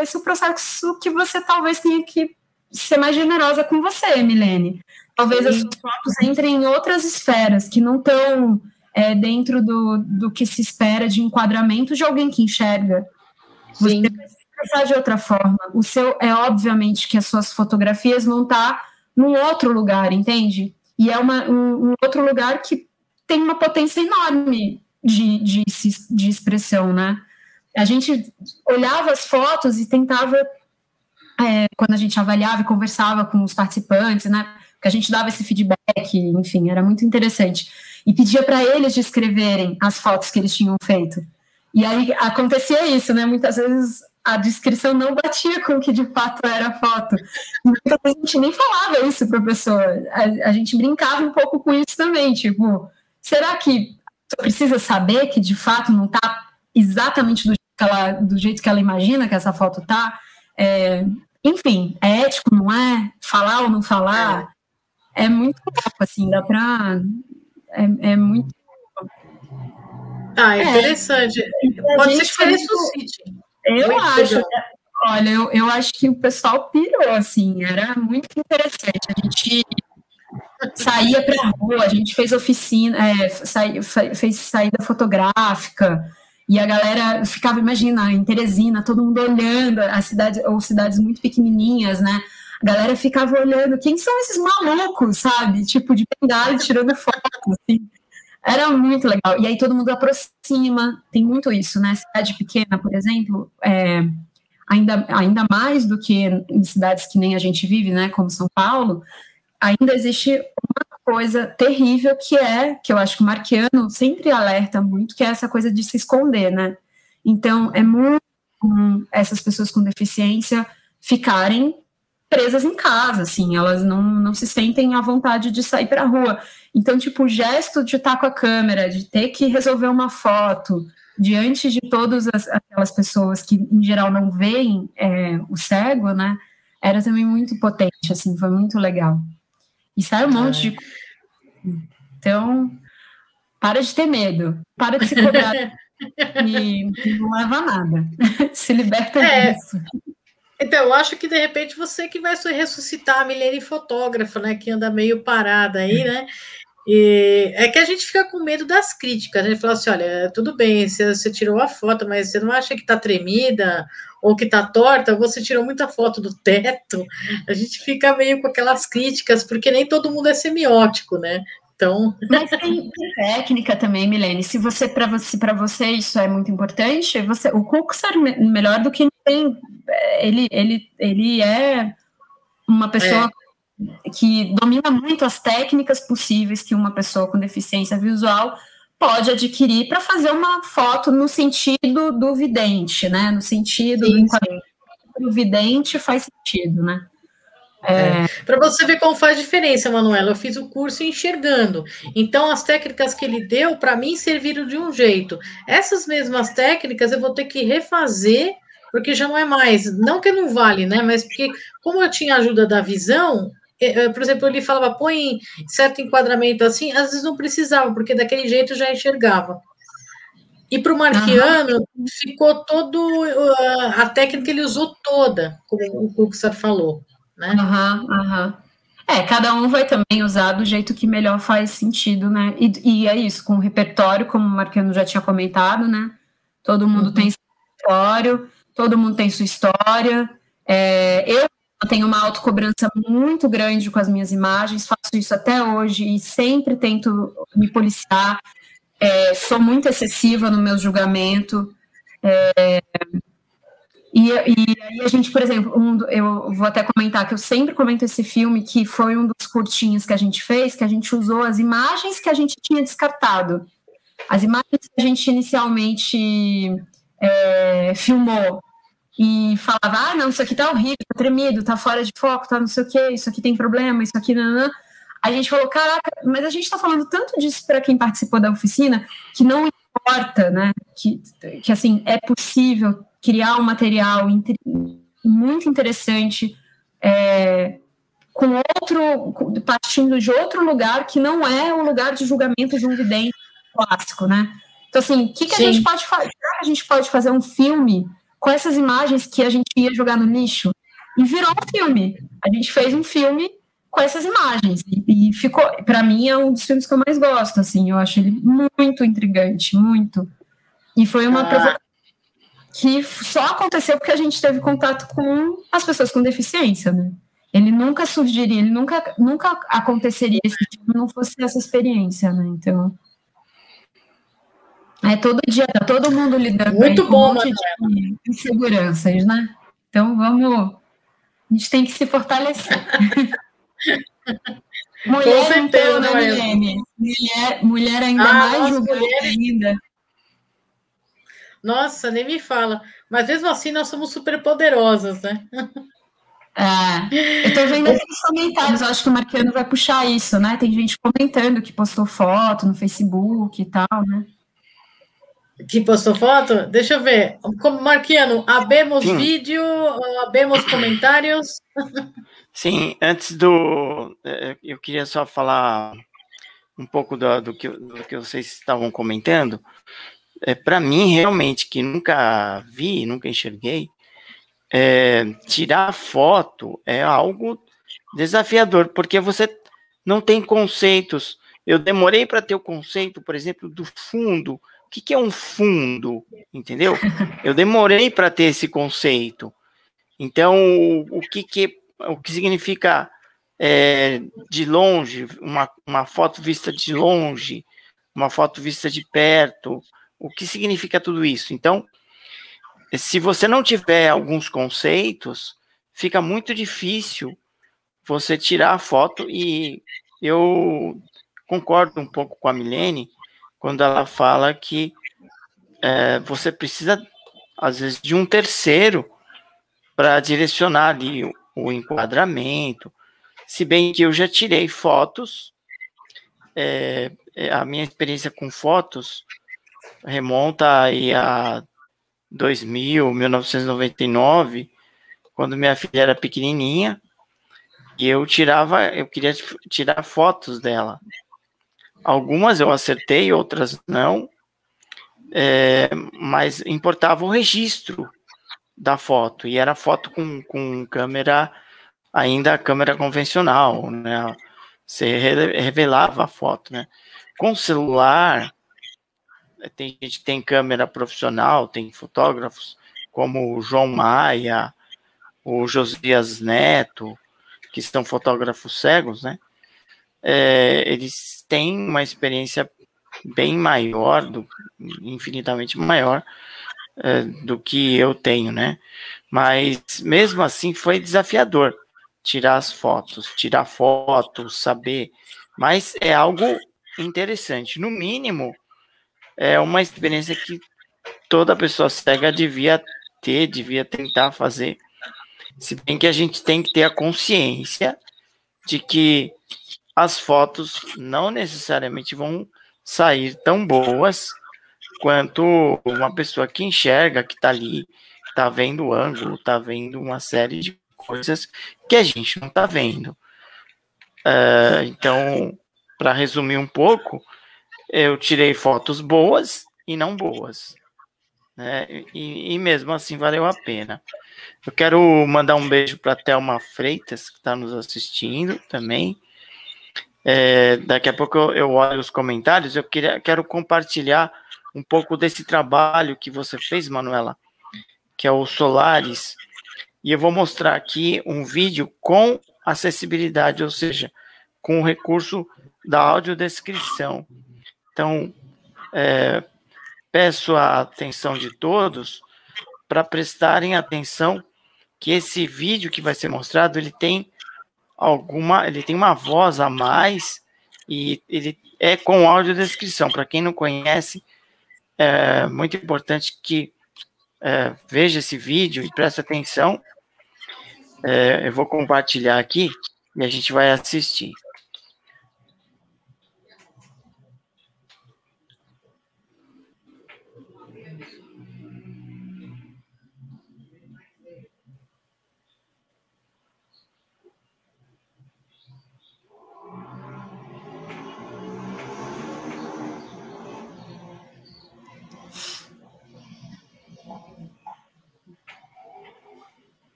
esse o processo que você talvez tenha que ser mais generosa com você, Milene, Talvez as suas fotos entrem em outras esferas que não estão é, dentro do, do que se espera de enquadramento de alguém que enxerga. Sim. Você precisa pensar de outra forma. O seu é obviamente que as suas fotografias vão estar num outro lugar, entende? E é uma, um, um outro lugar que tem uma potência enorme de, de, de expressão, né? A gente olhava as fotos e tentava, é, quando a gente avaliava e conversava com os participantes, né? Que a gente dava esse feedback, enfim, era muito interessante. E pedia para eles descreverem as fotos que eles tinham feito. E aí acontecia isso, né? Muitas vezes a descrição não batia com o que de fato era a foto. Muitas vezes a gente nem falava isso para a pessoa. A gente brincava um pouco com isso também, tipo, será que precisa saber que de fato não está exatamente do jeito, que ela, do jeito que ela imagina que essa foto está? É, enfim, é ético, não é? Falar ou não falar? É muito louco, assim, dá pra. É, é muito. Ah, é interessante. É, Pode ser que ressuscite. Eu muito acho. Legal. Olha, eu, eu acho que o pessoal pirou, assim, era muito interessante. A gente saía para a rua, a gente fez oficina, é, fez saída fotográfica, e a galera ficava, imagina, em Teresina, todo mundo olhando, as cidades, ou cidades muito pequenininhas, né? A galera ficava olhando, quem são esses malucos, sabe? Tipo, de bengala tirando foto, assim. Era muito legal. E aí todo mundo aproxima, tem muito isso, né? Cidade pequena, por exemplo, é, ainda, ainda mais do que em cidades que nem a gente vive, né? Como São Paulo, ainda existe uma coisa terrível que é, que eu acho que o Marquiano sempre alerta muito, que é essa coisa de se esconder, né? Então, é muito comum essas pessoas com deficiência ficarem presas em casa, assim, elas não, não se sentem à vontade de sair para a rua. Então, tipo, o gesto de estar com a câmera, de ter que resolver uma foto diante de todas as, aquelas pessoas que, em geral, não veem é, o cego, né, era também muito potente, assim, foi muito legal. E sai um monte de... Então, para de ter medo, para de se cobrar (laughs) e não leva a nada. (laughs) se liberta é. disso. Então, eu acho que de repente você que vai ressuscitar a Milene fotógrafa, né? Que anda meio parada aí, né? E é que a gente fica com medo das críticas. A gente fala assim: olha, tudo bem, você, você tirou a foto, mas você não acha que tá tremida ou que tá torta? Você tirou muita foto do teto. A gente fica meio com aquelas críticas, porque nem todo mundo é semiótico, né? Então... Mas tem, técnica também, Milene. Se você para você para você isso é muito importante, você o é melhor do que ninguém. Ele ele ele é uma pessoa é. que domina muito as técnicas possíveis que uma pessoa com deficiência visual pode adquirir para fazer uma foto no sentido do vidente, né? No sentido sim, do do vidente faz sentido, né? É. é. Para você ver como faz diferença, Manuela, eu fiz o curso enxergando. Então, as técnicas que ele deu, para mim, serviram de um jeito. Essas mesmas técnicas eu vou ter que refazer, porque já não é mais. Não que não vale, né? Mas porque, como eu tinha ajuda da visão, é, por exemplo, ele falava, põe certo enquadramento assim, às vezes não precisava, porque daquele jeito eu já enxergava. E para o Marquiano, uhum. ficou todo. Uh, a técnica ele usou toda, como o Cuxar falou né? Aham, aham. É, cada um vai também usar do jeito que melhor faz sentido, né? E, e é isso, com o repertório, como o Marquiano já tinha comentado, né? Todo mundo uhum. tem seu repertório, todo mundo tem sua história. É, eu tenho uma autocobrança muito grande com as minhas imagens, faço isso até hoje e sempre tento me policiar. É, sou muito excessiva no meu julgamento. É, e, e aí a gente, por exemplo, um, eu vou até comentar que eu sempre comento esse filme, que foi um dos curtinhos que a gente fez, que a gente usou as imagens que a gente tinha descartado. As imagens que a gente inicialmente é, filmou e falava, ah, não, isso aqui tá horrível, tá tremido, tá fora de foco, tá não sei o quê, isso aqui tem problema, isso aqui não, não. A gente falou, caraca, mas a gente tá falando tanto disso para quem participou da oficina, que não importa, né, que, que assim, é possível criar um material muito interessante, é, com outro, partindo de outro lugar que não é o lugar de julgamento de um vidente clássico, né? Então, assim, o que, que a gente pode fazer? A gente pode fazer um filme com essas imagens que a gente ia jogar no lixo e virou um filme. A gente fez um filme com essas imagens e, e ficou, para mim, é um dos filmes que eu mais gosto. Assim, eu acho ele muito intrigante, muito. E foi uma ah. provocação que só aconteceu porque a gente teve contato com as pessoas com deficiência, né? Ele nunca surgiria, ele nunca, nunca aconteceria se não fosse essa experiência, né? Então, é todo dia, tá todo mundo lidando Muito bom, com um monte de inseguranças, né? Então, vamos, a gente tem que se fortalecer. (laughs) mulher, com certeza, então, né, Mulher, mulher ainda ah, mais julgada ainda. Nossa, nem me fala. Mas mesmo assim, nós somos super poderosas, né? É, eu tô vendo aqui nos comentários, acho que o Marquiano vai puxar isso, né? Tem gente comentando que postou foto no Facebook e tal, né? Que postou foto? Deixa eu ver. Como Marquiano, abemos Sim. vídeo, abemos comentários. Sim, antes do. É, eu queria só falar um pouco do, do, que, do que vocês estavam comentando é, para mim, realmente, que nunca vi, nunca enxerguei, é, tirar foto é algo desafiador, porque você não tem conceitos. Eu demorei para ter o conceito, por exemplo, do fundo. O que, que é um fundo? Entendeu? Eu demorei para ter esse conceito. Então, o, que, que, o que significa é, de longe, uma, uma foto vista de longe, uma foto vista de perto, o que significa tudo isso? Então, se você não tiver alguns conceitos, fica muito difícil você tirar a foto e eu concordo um pouco com a Milene quando ela fala que é, você precisa, às vezes, de um terceiro para direcionar ali o enquadramento. Se bem que eu já tirei fotos, é, é a minha experiência com fotos remonta aí a 2000, 1999, quando minha filha era pequenininha, e eu tirava, eu queria tirar fotos dela. Algumas eu acertei, outras não, é, mas importava o registro da foto, e era foto com, com câmera, ainda câmera convencional, né? Você revelava a foto, né? Com celular, tem gente que tem câmera profissional, tem fotógrafos como o João Maia, o Josias Neto, que são fotógrafos cegos, né? É, eles têm uma experiência bem maior, do, infinitamente maior é, do que eu tenho, né? Mas mesmo assim foi desafiador tirar as fotos, tirar fotos, saber. Mas é algo interessante. No mínimo, é uma experiência que toda pessoa cega devia ter, devia tentar fazer se bem que a gente tem que ter a consciência de que as fotos não necessariamente vão sair tão boas quanto uma pessoa que enxerga, que está ali, está vendo o ângulo, está vendo uma série de coisas que a gente não está vendo. Uh, então, para resumir um pouco, eu tirei fotos boas e não boas. Né? E, e mesmo assim valeu a pena. Eu quero mandar um beijo para Thelma Freitas, que está nos assistindo também. É, daqui a pouco eu, eu, olho os comentários. Eu queria, quero compartilhar um pouco desse trabalho que você fez, Manuela, que é o Solares. E eu vou mostrar aqui um vídeo com acessibilidade, ou seja, com o recurso da audiodescrição. Então, é, peço a atenção de todos para prestarem atenção que esse vídeo que vai ser mostrado, ele tem alguma, ele tem uma voz a mais e ele é com audiodescrição. Para quem não conhece, é muito importante que é, veja esse vídeo e preste atenção. É, eu vou compartilhar aqui e a gente vai assistir.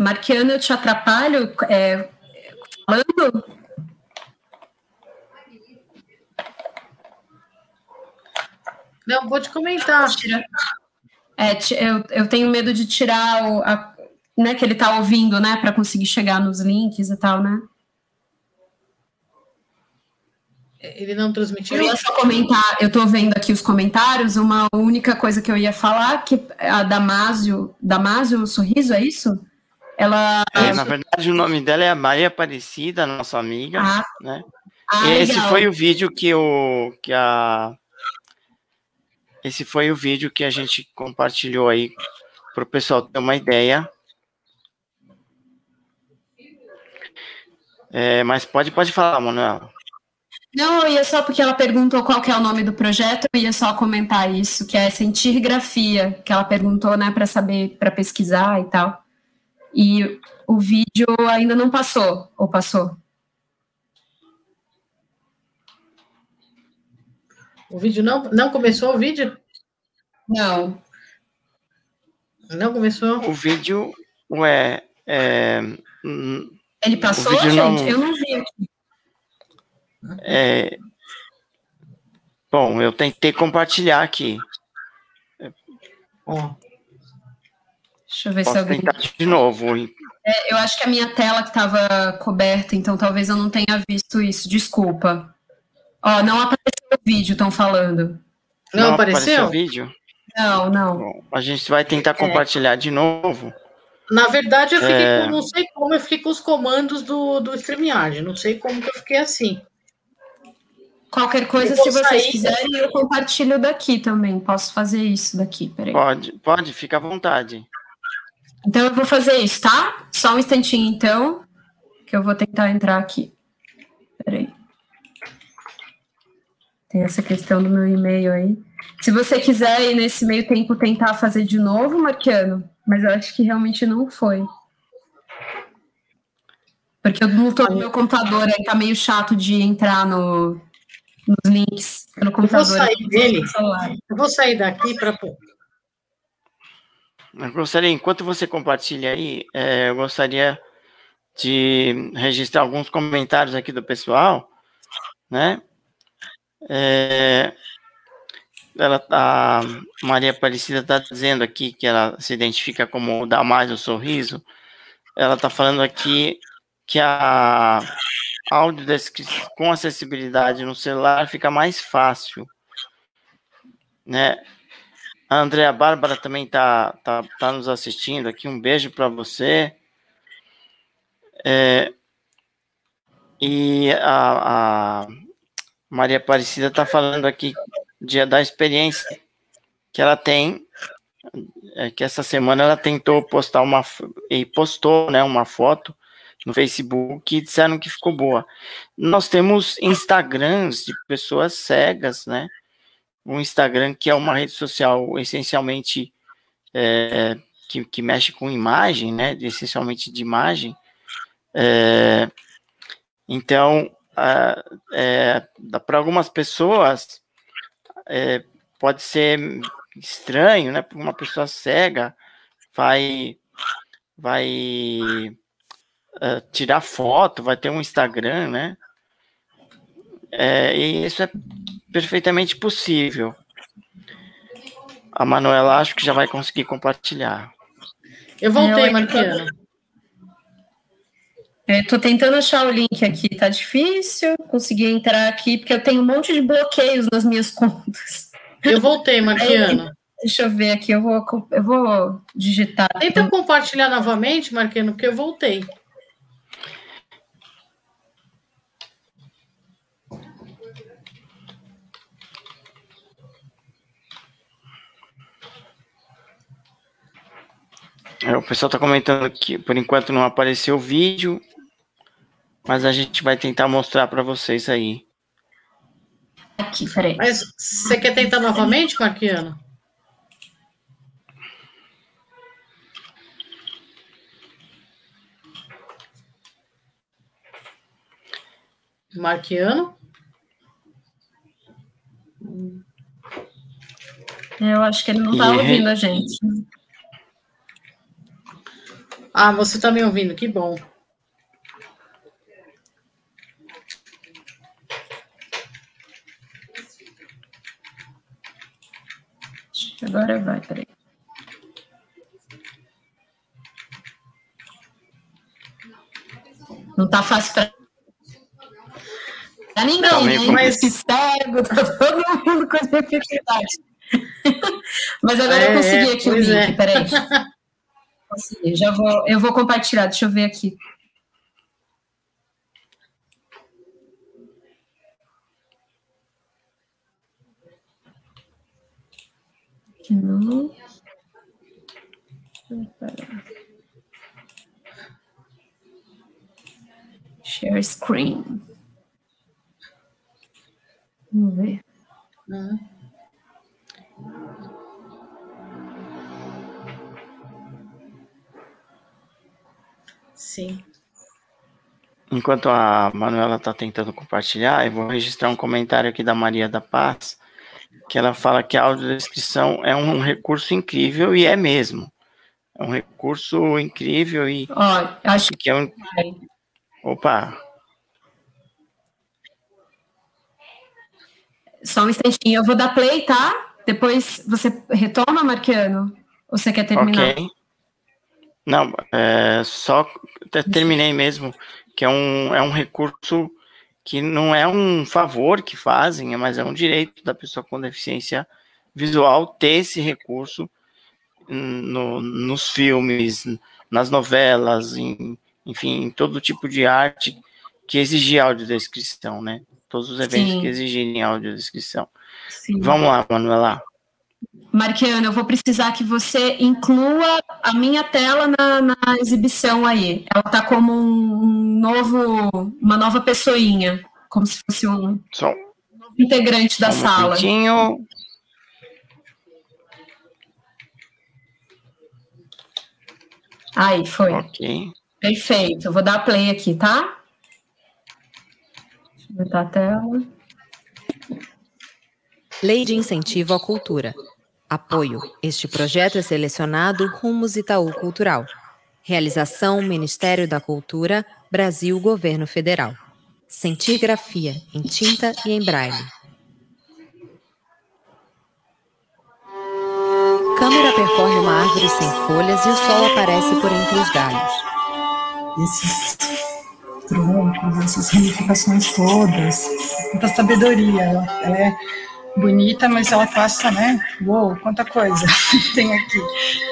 Marquiano, eu te atrapalho é, falando? Não, pode comentar. É, eu, eu tenho medo de tirar o, a, né, que ele está ouvindo, né, para conseguir chegar nos links e tal, né? Ele não transmitiu? Eu ia só comentar, eu estou vendo aqui os comentários, uma única coisa que eu ia falar, que a Damásio, Damásio Sorriso, é isso? Ela. É, na verdade, o nome dela é a Maria Aparecida, nossa amiga, ah. né? Ah, Esse legal. foi o vídeo que, o, que a esse foi o vídeo que a gente compartilhou aí para o pessoal ter uma ideia. É, mas pode, pode falar, Manuel. Não, eu ia só porque ela perguntou qual que é o nome do projeto, eu ia só comentar isso, que é Sentir Grafia, que ela perguntou, né, para saber, para pesquisar e tal. E o vídeo ainda não passou, ou passou? O vídeo não, não começou o vídeo? Não. Não começou? O vídeo, ué, é, ele passou, gente? Não, eu não vi aqui. É, bom, eu tentei compartilhar aqui. Ó. Deixa eu ver Posso se alguém. tentar de novo. É, eu acho que a minha tela que estava coberta, então talvez eu não tenha visto isso. Desculpa. Ó, não apareceu o vídeo, estão falando. Não, não apareceu? apareceu o vídeo? Não, não. Bom, a gente vai tentar é. compartilhar é. de novo. Na verdade, eu fiquei é... com, não sei como, eu fiquei com os comandos do, do StreamYard. Não sei como que eu fiquei assim. Qualquer coisa, se vocês sair... quiserem, eu compartilho daqui também. Posso fazer isso daqui, peraí. Pode, pode, fica à vontade. Então eu vou fazer isso, tá? Só um instantinho, então, que eu vou tentar entrar aqui. Peraí. Tem essa questão do meu e-mail aí. Se você quiser ir nesse meio tempo tentar fazer de novo, Marquiano, mas eu acho que realmente não foi. Porque eu não estou no meu computador, aí tá meio chato de entrar no, nos links pelo computador. Eu vou sair dele. Eu vou sair daqui para. Eu gostaria, enquanto você compartilha aí, é, eu gostaria de registrar alguns comentários aqui do pessoal, né? É, ela, a Maria Aparecida está dizendo aqui que ela se identifica como dá mais o sorriso. Ela está falando aqui que a audiodescrição com acessibilidade no celular fica mais fácil, né? A Andrea Bárbara também tá, tá, tá nos assistindo aqui. Um beijo para você. É, e a, a, Maria Aparecida está falando aqui de, da experiência que ela tem, é, que essa semana ela tentou postar uma e postou, né, uma foto no Facebook e disseram que ficou boa. Nós temos Instagrams de pessoas cegas, né? O Instagram, que é uma rede social essencialmente é, que, que, mexe com imagem, né? Essencialmente de imagem. É, então, é, para algumas pessoas, é, pode ser estranho, né? Uma pessoa cega vai vai uh, tirar foto, vai ter um Instagram, né? É, e isso é perfeitamente possível. A Manuela acho que já vai conseguir compartilhar. Eu voltei, Marquiana. Estou tentando achar o link aqui, tá difícil conseguir entrar aqui, porque eu tenho um monte de bloqueios nas minhas (laughs) contas. Eu voltei, Marquiana. Deixa eu ver aqui, eu vou, eu vou digitar. Tenta compartilhar novamente, Marquiano, porque eu voltei. O pessoal está comentando que por enquanto não apareceu o vídeo, mas a gente vai tentar mostrar para vocês aí. Aqui, peraí. Mas você quer tentar novamente, Marquiano? Marquiano? Eu acho que ele não está ouvindo a gente. Ah, você está me ouvindo, que bom. Agora vai, peraí. Não tá fácil para pra ninguém, tá né? Mas que cego, tá todo mundo com dificuldade. (laughs) Mas agora é, eu consegui aqui o link, é. peraí. (laughs) Consegui, já vou, eu vou compartilhar, deixa eu ver aqui. não. Share screen. Vamos ver. Uhum. Sim. Enquanto a Manuela está tentando compartilhar, eu vou registrar um comentário aqui da Maria da Paz, que ela fala que a audiodescrição é um recurso incrível e é mesmo. É um recurso incrível e Ó, acho que é um. Opa! Só um instantinho, eu vou dar play, tá? Depois você retoma, Marquiano? Ou você quer terminar? Ok. Não, é, só terminei mesmo, que é um, é um recurso que não é um favor que fazem, mas é um direito da pessoa com deficiência visual ter esse recurso no, nos filmes, nas novelas, em, enfim, em todo tipo de arte que exigir audiodescrição, né? Todos os eventos Sim. que exigirem audiodescrição. Sim. Vamos lá, Manuela. Marquiana, eu vou precisar que você inclua a minha tela na, na exibição aí. Ela está como um novo, uma nova pessoinha, como se fosse um integrante da um sala. Minutinho. Aí, foi. Ok. Perfeito. Eu vou dar play aqui, tá? Deixa eu botar a tela. Lei de Incentivo à Cultura. Apoio. Este projeto é selecionado Rumos Itaú Cultural. Realização Ministério da Cultura, Brasil Governo Federal. Centigrafia, em tinta e em braille. Câmera percorre uma árvore sem folhas e o sol aparece por entre os galhos. Esses troncos, essas ramificações todas, muita sabedoria. Ela é bonita, mas ela passa, né? Uou, quanta coisa (laughs) tem aqui.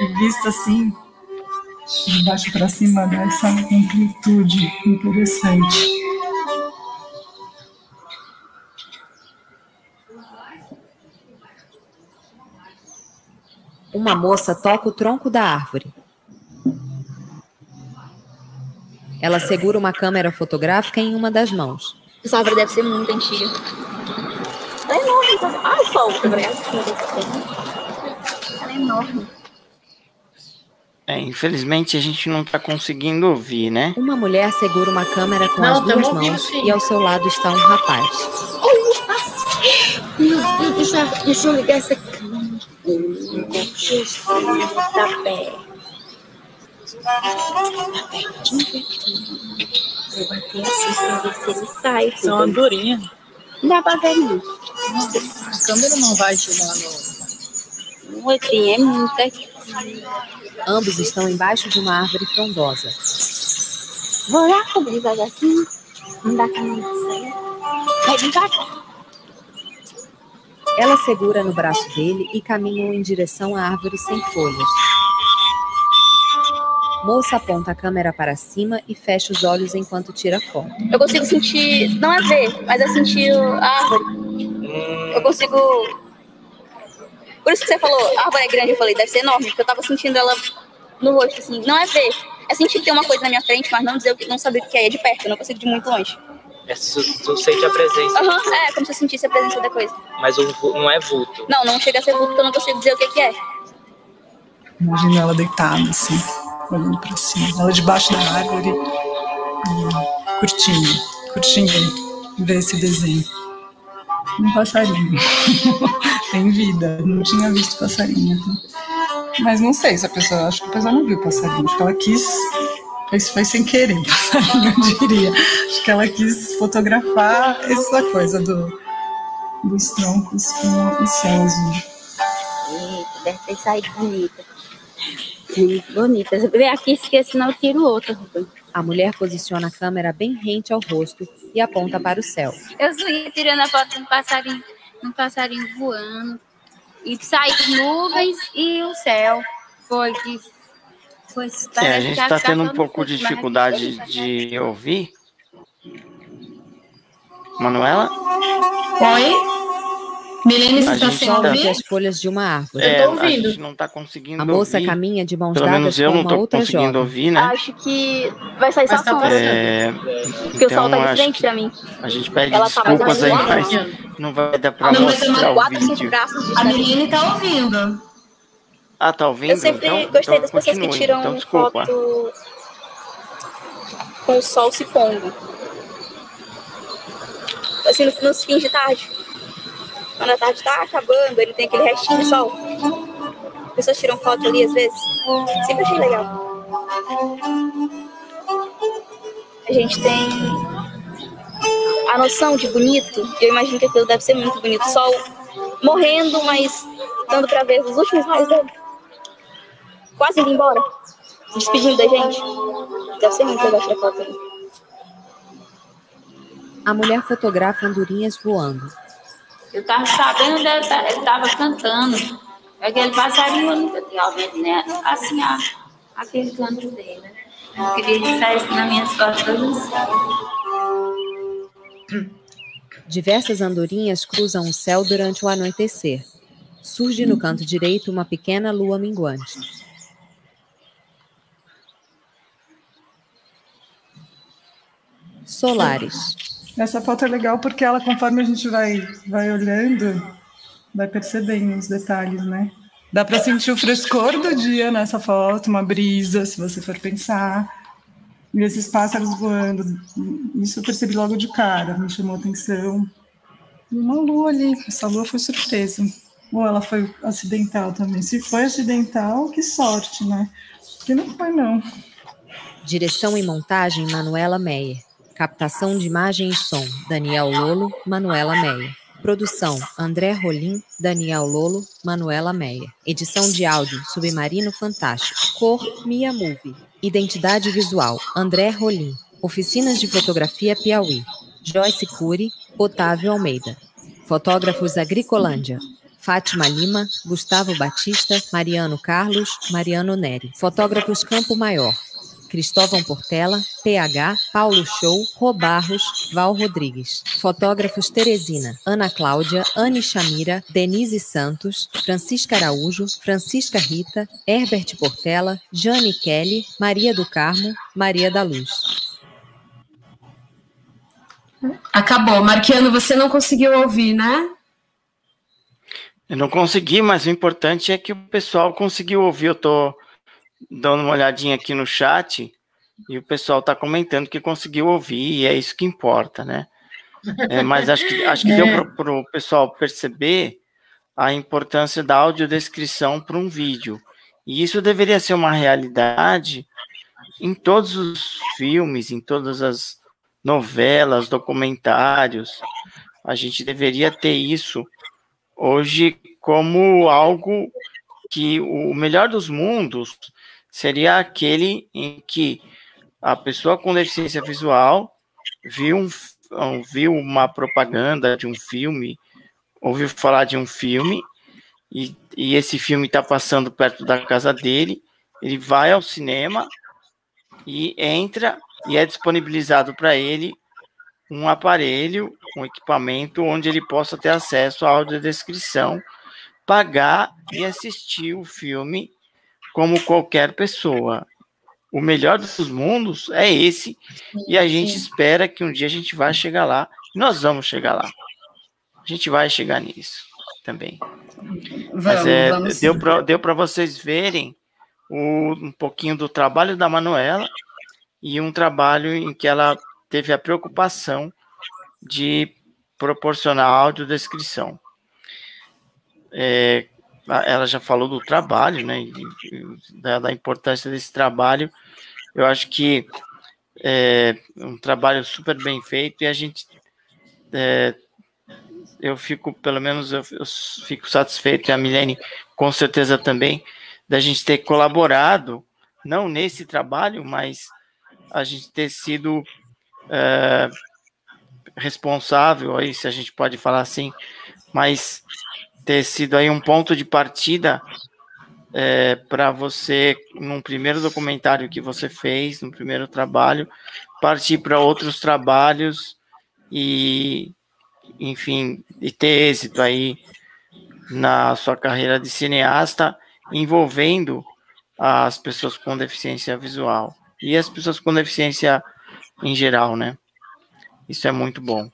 E vista assim, de baixo para cima, dá essa amplitude interessante. Uma moça toca o tronco da árvore. Ela segura uma câmera fotográfica em uma das mãos. Essa árvore deve ser muito antiga. É. Ai, sol, Ela é enorme. É, infelizmente a gente não está conseguindo ouvir, né? Uma mulher segura uma câmera com não, as duas mãos sim. e ao seu lado está um rapaz. Meu Deus, deixa, deixa eu ligar essa câmera. Jesus, tá perto. Tá pertinho, pertinho. Vou bater assim pra ver se ele sai. São andorinha. Não dá pra ver, não. A câmera não vai chegar no. Não, assim, é muito aqui. Ambos estão embaixo de uma árvore frondosa. Vou lá cobrir devagarzinho. Não dá caminho de sair. Vai devagar. Ela segura no braço dele e caminham em direção à árvore sem folhas. Moça aponta a câmera para cima e fecha os olhos enquanto tira foto. Eu consigo sentir, não é ver, mas é sentir a árvore. Eu consigo. Por isso que você falou, a árvore é grande, eu falei, deve ser enorme, porque eu tava sentindo ela no rosto, assim. Não é ver, é sentir que tem uma coisa na minha frente, mas não dizer, não saber o que é, é de perto, eu não consigo de muito longe. É, tu, tu sente a presença. Aham, uhum, é, como se eu sentisse a presença da coisa. Mas um, não é vulto. Não, não chega a ser vulto, porque eu não consigo dizer o que, que é. Imagina ela deitada, assim olhando para cima. Ela debaixo da árvore, curtindo, curtindo ver esse desenho. Um passarinho. (laughs) Tem vida. Não tinha visto passarinho. Mas não sei se a pessoa. Acho que a pessoa não viu passarinho. Acho que ela quis. Isso foi sem querer, (laughs) passarinho, eu diria. Acho que ela quis fotografar essa coisa do, dos troncos com o céus. Eita, deve ter saído bonita. Muito bonita. Vem aqui, esquece, senão eu tiro outra. A mulher posiciona a câmera bem rente ao rosto e aponta para o céu. Eu fui tirando a foto de um passarinho, um passarinho voando. E saiu nuvens e o céu. Foi de. Foi, é, a gente está tendo um pouco de dificuldade de ouvir. Manuela? Oi? Milene, você está sem tá- ouvir? As folhas de uma árvore. Eu É, tô ouvindo. a gente não tá conseguindo A moça ouvir. caminha de mãos Pelo dadas menos eu com não uma tô outra conseguindo jovem. ouvir, né? Acho que vai sair só tá som. passando. É, Porque o sol então tá acho diferente que pra mim. a gente pede Ela tá mais desculpas aí, aguada. mas não vai dar pra Não, mas é mostrar o vídeo. de A. Milene tá ouvindo. Ah, tá ouvindo? Eu sempre então, gostei então das pessoas que continue. tiram então, foto com o sol se pondo. Assim, no- nos fins de tarde. Quando a tarde tá acabando, ele tem aquele restinho de sol. As pessoas tiram foto ali às vezes. Sempre achei legal. A gente tem a noção de bonito. e Eu imagino que aquilo deve ser muito bonito. Sol morrendo, mas dando pra ver os últimos raios dele. Quase indo embora. Se despedindo da gente. Deve ser muito legal tirar foto ali. A mulher fotografa andorinhas voando. Eu tava sabendo, ele ta- ele tava cantando. Aquele passarinho eu nunca tinha ouvido, né? Assim, a, aquele canto dele. Eu queria que saísse na minha céu. Diversas andorinhas cruzam o céu durante o anoitecer. Surge no canto direito uma pequena lua minguante. Solares. Essa foto é legal porque ela, conforme a gente vai, vai olhando, vai percebendo os detalhes, né? Dá para sentir o frescor do dia nessa foto, uma brisa, se você for pensar. E esses pássaros voando, isso eu percebi logo de cara, me chamou atenção. E uma lua ali, essa lua foi surpresa. Ou ela foi acidental também. Se foi acidental, que sorte, né? Que não foi, não. Direção e montagem Manuela Meyer. Captação de imagem e som Daniel Lolo, Manuela Meyer. Produção André Rolim, Daniel Lolo, Manuela Meyer. Edição de áudio Submarino Fantástico. Cor Mia Movie. Identidade visual André Rolim. Oficinas de fotografia Piauí. Joyce Cury, Otávio Almeida. Fotógrafos Agricolândia. Fátima Lima, Gustavo Batista, Mariano Carlos, Mariano Neri. Fotógrafos Campo Maior. Cristóvão Portela, PH, Paulo Show, Robarros, Val Rodrigues. Fotógrafos Teresina, Ana Cláudia, Anne Chamira, Denise Santos, Francisca Araújo, Francisca Rita, Herbert Portela, Jane Kelly, Maria do Carmo, Maria da Luz. Acabou. Marquiano, você não conseguiu ouvir, né? Eu não consegui, mas o importante é que o pessoal conseguiu ouvir. Eu tô dando uma olhadinha aqui no chat e o pessoal tá comentando que conseguiu ouvir e é isso que importa, né? É, mas acho que, acho que deu para o pessoal perceber a importância da audiodescrição para um vídeo. E isso deveria ser uma realidade em todos os filmes, em todas as novelas, documentários. A gente deveria ter isso hoje como algo que o melhor dos mundos seria aquele em que a pessoa com deficiência visual viu, um, viu uma propaganda de um filme, ouviu falar de um filme, e, e esse filme está passando perto da casa dele, ele vai ao cinema e entra e é disponibilizado para ele um aparelho, um equipamento onde ele possa ter acesso à audiodescrição, pagar e assistir o filme como qualquer pessoa. O melhor dos mundos é esse, e a gente espera que um dia a gente vai chegar lá, nós vamos chegar lá. A gente vai chegar nisso também. Vamos, Mas é, vamos. deu para deu para vocês verem o, um pouquinho do trabalho da Manuela e um trabalho em que ela teve a preocupação de proporcionar audiodescrição. É, ela já falou do trabalho, né, da, da, importância desse trabalho. Eu acho que é um trabalho super bem feito e a gente, é, eu fico, pelo menos, eu, eu fico satisfeito, e a Milene com certeza também, da gente ter colaborado, não nesse trabalho, mas a gente ter sido é, responsável, aí se a gente pode falar assim, mas ter sido aí um ponto de partida é, para você, num primeiro documentário que você fez, no primeiro trabalho, partir para outros trabalhos e, enfim, e ter êxito aí na sua carreira de cineasta, envolvendo as pessoas com deficiência visual e as pessoas com deficiência em geral, né? Isso é muito bom.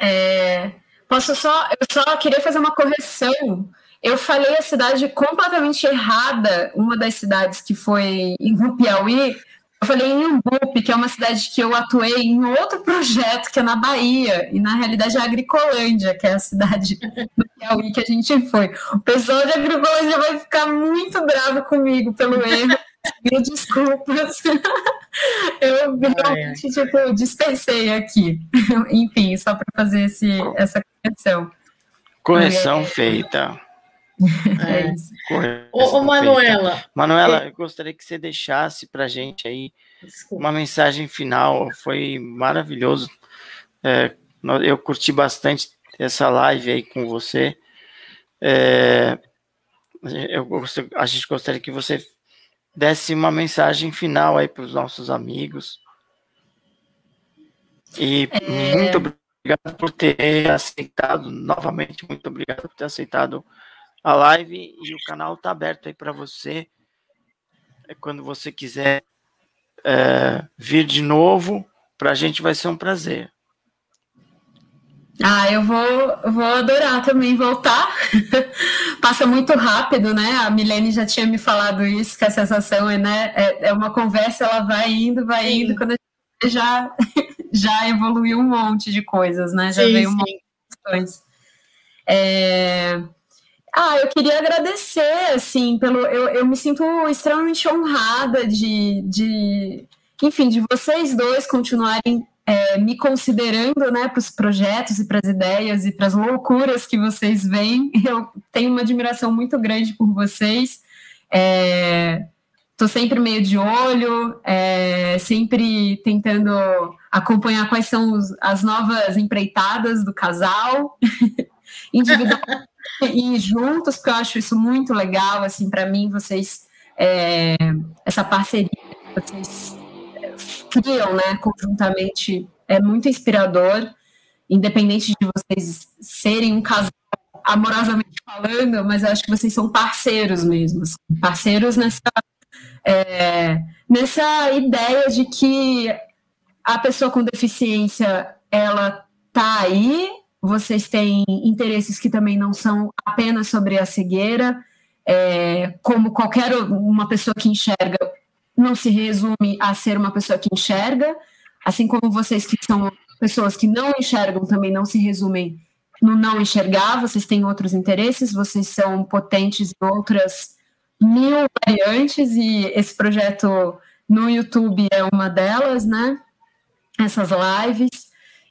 É, posso só, eu só queria fazer uma correção. Eu falei a cidade completamente errada, uma das cidades que foi no Piauí. Eu falei em Umbupe, que é uma cidade que eu atuei em outro projeto, que é na Bahia, e na realidade é Agricolândia, que é a cidade do Piauí que a gente foi. O pessoal de Agricolândia vai ficar muito bravo comigo pelo erro. Mil desculpas. Eu realmente, tipo, dispensei aqui. Enfim, só para fazer esse, essa correção. Correção é. feita. É. Correção ô, ô, Manuela. Feita. Manuela, eu gostaria que você deixasse para gente aí Desculpa. uma mensagem final. Foi maravilhoso. É, eu curti bastante essa live aí com você. É, eu, a gente gostaria que você desse uma mensagem final aí para os nossos amigos. E é... muito obrigado por ter aceitado, novamente, muito obrigado por ter aceitado a live e o canal está aberto aí para você. É quando você quiser é, vir de novo, para a gente vai ser um prazer. Ah, eu vou, vou adorar também voltar. (laughs) Passa muito rápido, né? A Milene já tinha me falado isso, que a sensação é, né? É, é uma conversa, ela vai indo, vai sim. indo, quando a gente já, já evoluiu um monte de coisas, né? Já sim, veio um sim. monte de coisas. É... Ah, eu queria agradecer, assim, pelo. Eu, eu me sinto extremamente honrada de, de, enfim, de vocês dois continuarem é, me considerando né, para os projetos e para as ideias e para as loucuras que vocês veem. Eu tenho uma admiração muito grande por vocês. Estou é, sempre meio de olho, é, sempre tentando acompanhar quais são os, as novas empreitadas do casal, (laughs) individualmente e juntos, porque eu acho isso muito legal. Assim, para mim, vocês é, essa parceria, vocês criam, né, conjuntamente, é muito inspirador, independente de vocês serem um casal amorosamente falando, mas eu acho que vocês são parceiros mesmo, assim, parceiros nessa é, nessa ideia de que a pessoa com deficiência ela tá aí, vocês têm interesses que também não são apenas sobre a cegueira, é, como qualquer uma pessoa que enxerga, não se resume a ser uma pessoa que enxerga, assim como vocês que são pessoas que não enxergam também não se resumem no não enxergar, vocês têm outros interesses, vocês são potentes em outras mil variantes e esse projeto no YouTube é uma delas, né? Essas lives.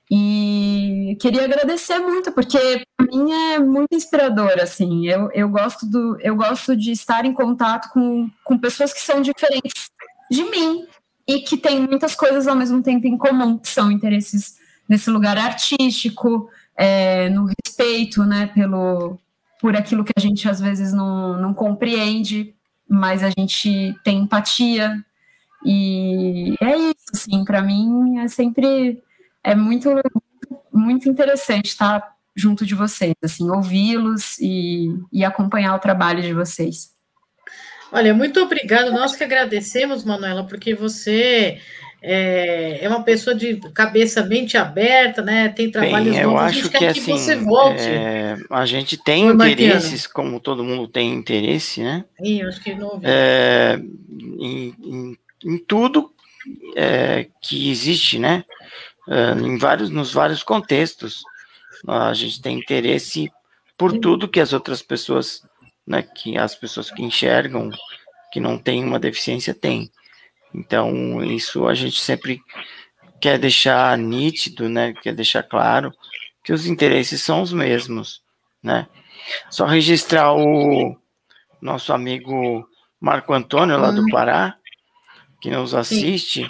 E queria agradecer muito, porque para mim é muito inspirador, assim. Eu, eu, gosto do, eu gosto de estar em contato com, com pessoas que são diferentes de mim e que têm muitas coisas ao mesmo tempo em comum, que são interesses nesse lugar artístico, é, no respeito, né, pelo, por aquilo que a gente às vezes não, não compreende, mas a gente tem empatia. E é isso, assim, para mim é sempre é muito, muito interessante estar junto de vocês, assim, ouvi-los e, e acompanhar o trabalho de vocês. Olha, muito obrigado. Nós que agradecemos, Manuela, porque você é, é uma pessoa de cabeça, mente aberta, né? Tem trabalhos Bem, eu acho que, que assim, você volte. É, a gente tem interesses, como todo mundo tem interesse, né? Sim, acho que não. É, em, em, em, tudo é, que existe, né? uh, em vários, nos vários contextos. a gente tem interesse por tudo que as outras pessoas, né, que as pessoas que enxergam, que não têm uma deficiência têm. Então, isso a gente sempre quer deixar nítido, né, quer deixar claro que os interesses são os mesmos, né. Só registrar o nosso amigo Marco Antônio, lá do uhum. Pará, que nos assiste.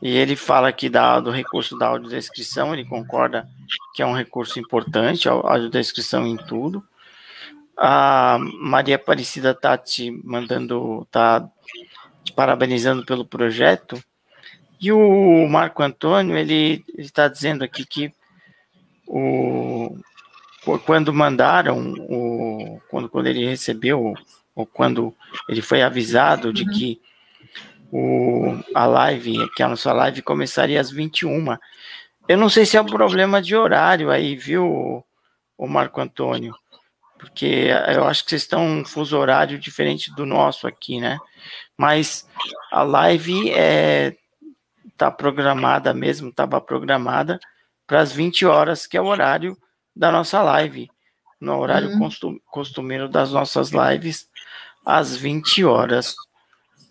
E ele fala aqui da, do recurso da audiodescrição, ele concorda que é um recurso importante, a audiodescrição em tudo. A Maria Aparecida tá te mandando, tá te parabenizando pelo projeto E o Marco Antônio, ele está dizendo aqui que o, quando mandaram, o, quando, quando ele recebeu, ou quando ele foi avisado de que o, a live, que a nossa live começaria às 21. Eu não sei se é um problema de horário aí, viu, o Marco Antônio? Porque eu acho que vocês estão um fuso horário diferente do nosso aqui, né? Mas a live é tá programada mesmo, estava programada para as 20 horas, que é o horário da nossa live, no horário uhum. costumeiro das nossas lives, às 20 horas.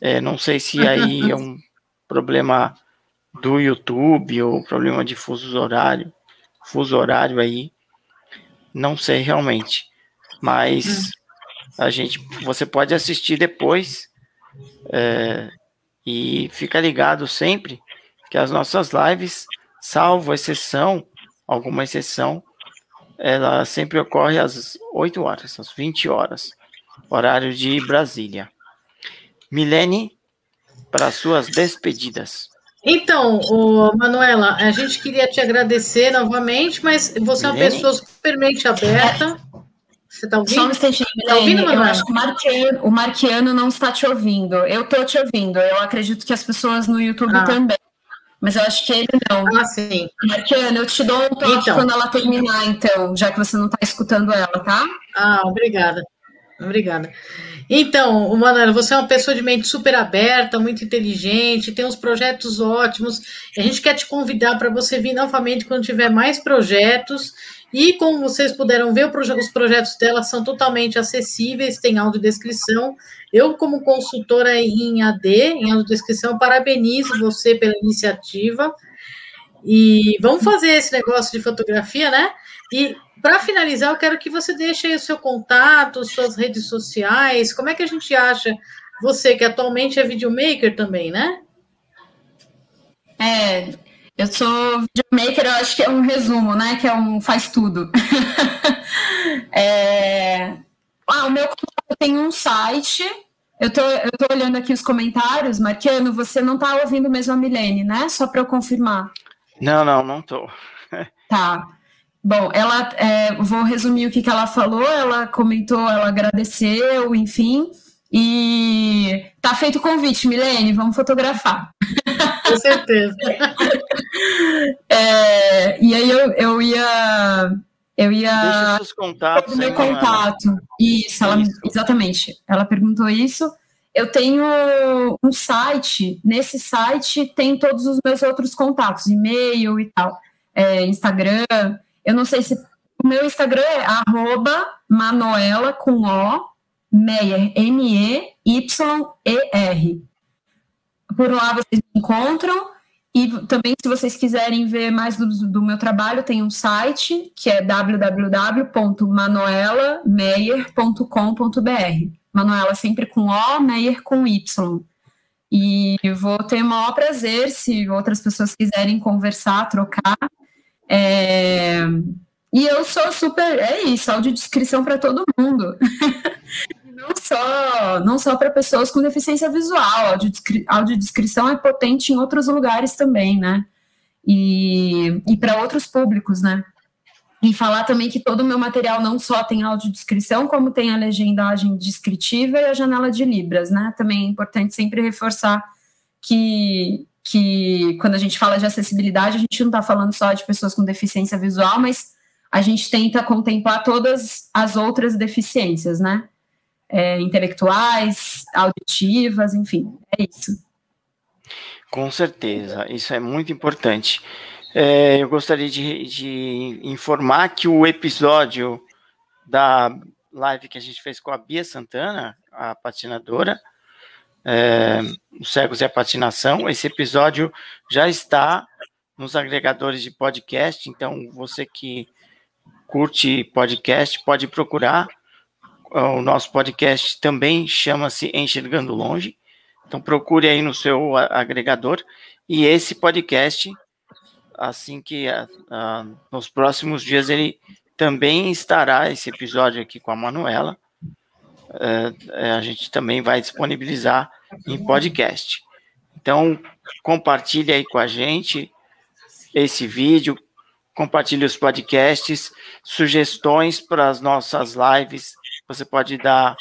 É, não sei se aí (laughs) é um problema do YouTube ou problema de fuso horário, fuso horário aí, não sei realmente, mas uhum. a gente, você pode assistir depois é, e fica ligado sempre que as nossas lives, salvo exceção, alguma exceção, ela sempre ocorre às 8 horas, às 20 horas, horário de Brasília. Milene, para suas despedidas. Então, Manuela, a gente queria te agradecer novamente, mas você Milene? é uma pessoa supermente aberta. Você está ouvindo? Só um instantinho, tá ouvindo, Eu acho que o Marquiano, o Marquiano não está te ouvindo. Eu estou te ouvindo. Eu acredito que as pessoas no YouTube ah. também. Mas eu acho que ele não. Ah, sim. Marquiana, eu te dou um toque então. quando ela terminar, então, já que você não está escutando ela, tá? Ah, obrigada. Obrigada. Então, Manuela, você é uma pessoa de mente super aberta, muito inteligente, tem uns projetos ótimos. A gente quer te convidar para você vir novamente quando tiver mais projetos. E como vocês puderam ver, os projetos dela são totalmente acessíveis, tem audiodescrição. Eu, como consultora em AD, em audiodescrição, parabenizo você pela iniciativa. E vamos fazer esse negócio de fotografia, né? E para finalizar, eu quero que você deixe aí o seu contato, suas redes sociais. Como é que a gente acha você, que atualmente é videomaker também, né? É, eu sou videomaker, eu acho que é um resumo, né? Que é um faz tudo. (laughs) é... Ah, o meu tem um site. Eu tô, eu tô olhando aqui os comentários, Marquiano, você não tá ouvindo mesmo a Milene, né? Só para eu confirmar. Não, não, não tô. (laughs) tá. Bom, ela é, vou resumir o que, que ela falou. Ela comentou, ela agradeceu, enfim. E tá feito o convite, Milene, vamos fotografar. (laughs) (laughs) Com certeza. é, e aí eu, eu ia. Eu ia. Deixa seus contatos. Meu contato. Isso, ela, isso, exatamente. Ela perguntou isso. Eu tenho um site. Nesse site tem todos os meus outros contatos, e-mail e tal, é, Instagram. Eu não sei se. O meu Instagram é arroba Manuela com O Meyer, M-E-Y-E-R. Por lá vocês me encontram. E também, se vocês quiserem ver mais do, do meu trabalho, tem um site que é www.manuelameyer.com.br. Manuela sempre com O, Meyer com Y. E vou ter o maior prazer se outras pessoas quiserem conversar, trocar. É... E eu sou super. É isso, audiodescrição para todo mundo. (laughs) não só, não só para pessoas com deficiência visual, a audiodescri audiodescrição é potente em outros lugares também, né? E, e para outros públicos, né? E falar também que todo o meu material não só tem audiodescrição, como tem a legendagem descritiva e a janela de Libras, né? Também é importante sempre reforçar que, que quando a gente fala de acessibilidade, a gente não está falando só de pessoas com deficiência visual, mas a gente tenta contemplar todas as outras deficiências, né? É, intelectuais, auditivas, enfim, é isso. Com certeza, isso é muito importante. É, eu gostaria de, de, informar que o episódio da live que a gente fez com a Bia Santana, a patinadora, é, os cegos e a patinação, esse episódio já está nos agregadores de podcast, então você que curte podcast pode procurar o nosso podcast também chama-se Enxergando Longe. Então procure aí no seu agregador. E esse podcast, assim que nos próximos dias ele também estará esse episódio aqui com a Manuela. É, a gente também vai disponibilizar em podcast. Então, compartilhe aí com a gente esse vídeo, compartilhe os podcasts, sugestões para as nossas lives. Você pode dar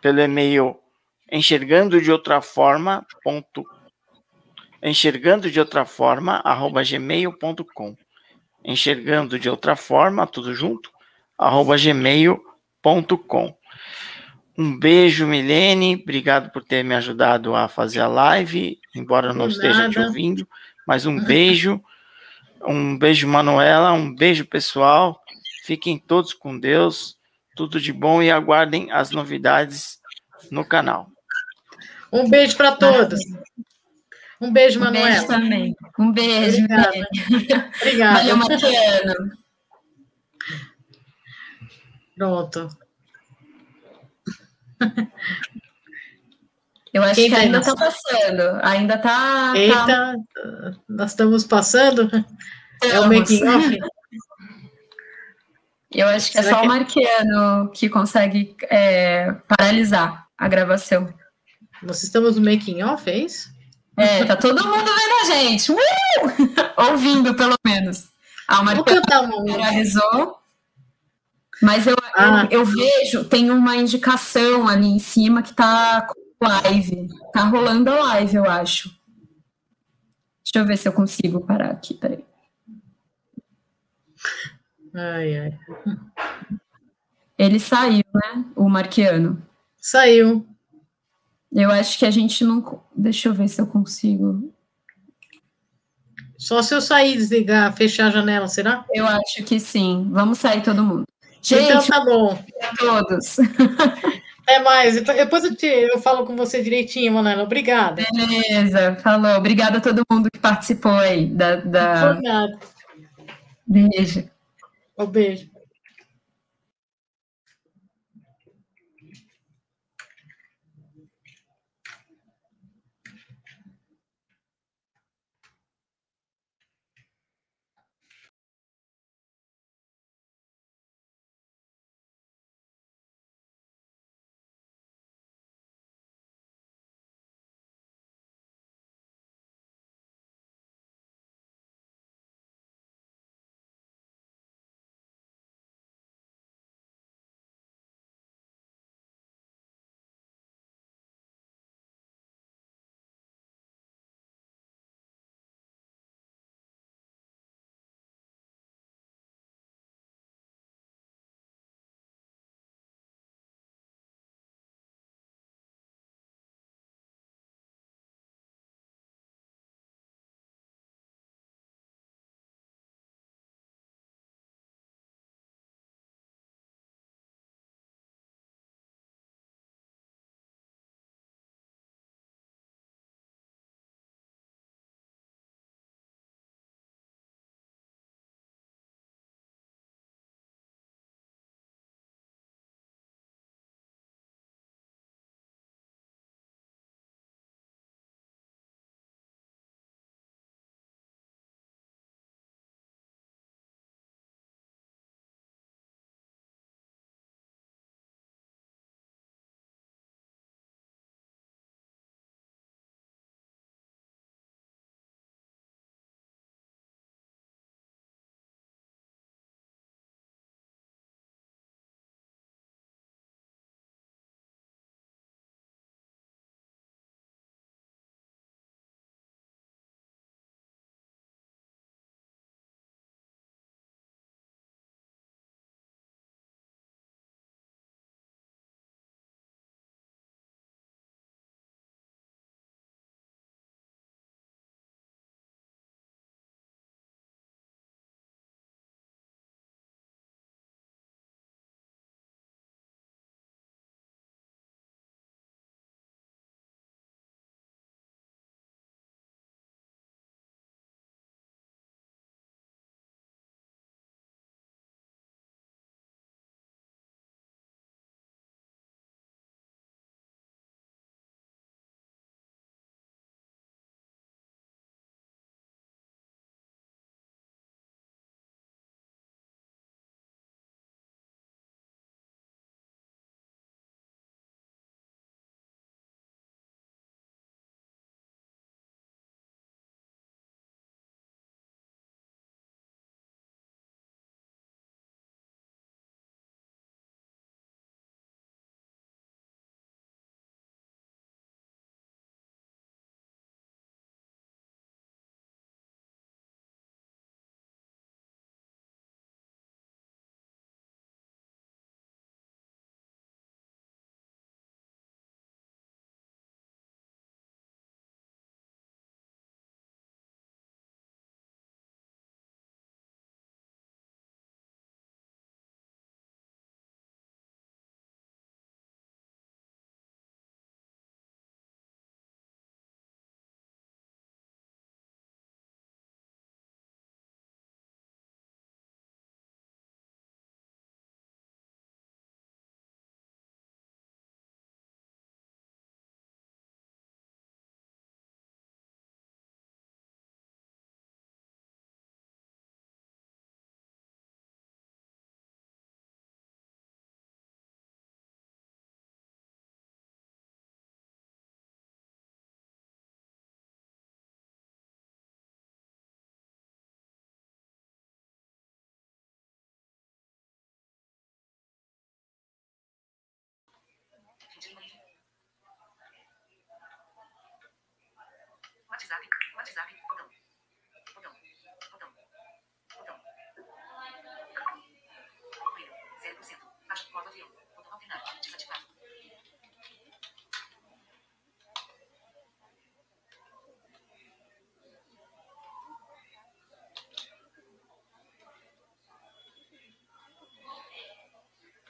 pelo e-mail enxergando de outra forma ponto, enxergando de outra forma arroba gmail.com enxergando de outra forma tudo junto arroba gmail.com um beijo, Milene. Obrigado por ter me ajudado a fazer a live, embora eu não esteja te ouvindo. Mas um (laughs) beijo. Um beijo, Manuela. Um beijo, pessoal. Fiquem todos com Deus. Tudo de bom e aguardem as novidades no canal. Um beijo para todos. Um beijo, Manuela. Um beijo também. Um beijo. Obrigada. Obrigada. Valeu, Mariana. Pronto. Eu acho Quem que ainda está passando. Ainda está. Eita, tá... nós estamos passando? Estamos. É o making off? Eu acho que é Será é só que... o Marquiano que consegue é, paralisar a gravação. Nós estamos no making off, é isso? É, tá todo mundo vendo a gente. Uh! (laughs) Ouvindo, pelo menos. Ah, o Marquiano paralisou. Mas eu, ah. eu, eu, vejo, tem uma indicação ali em cima que tá com live. Tá rolando a live, eu acho. Deixa eu ver se eu consigo parar aqui, peraí. Ai, ai. Ele saiu, né? O Marquiano. Saiu. Eu acho que a gente não. Deixa eu ver se eu consigo. Só se eu sair, desligar, fechar a janela, será? Eu acho que sim. Vamos sair todo mundo. Gente, então tá bom. A todos. (laughs) Até mais. Então, depois eu, te, eu falo com você direitinho, Manuela. Obrigada. Beleza, falou. Obrigada a todo mundo que participou aí. Da, da... Obrigada. Beijo. Um beijo. What is happening?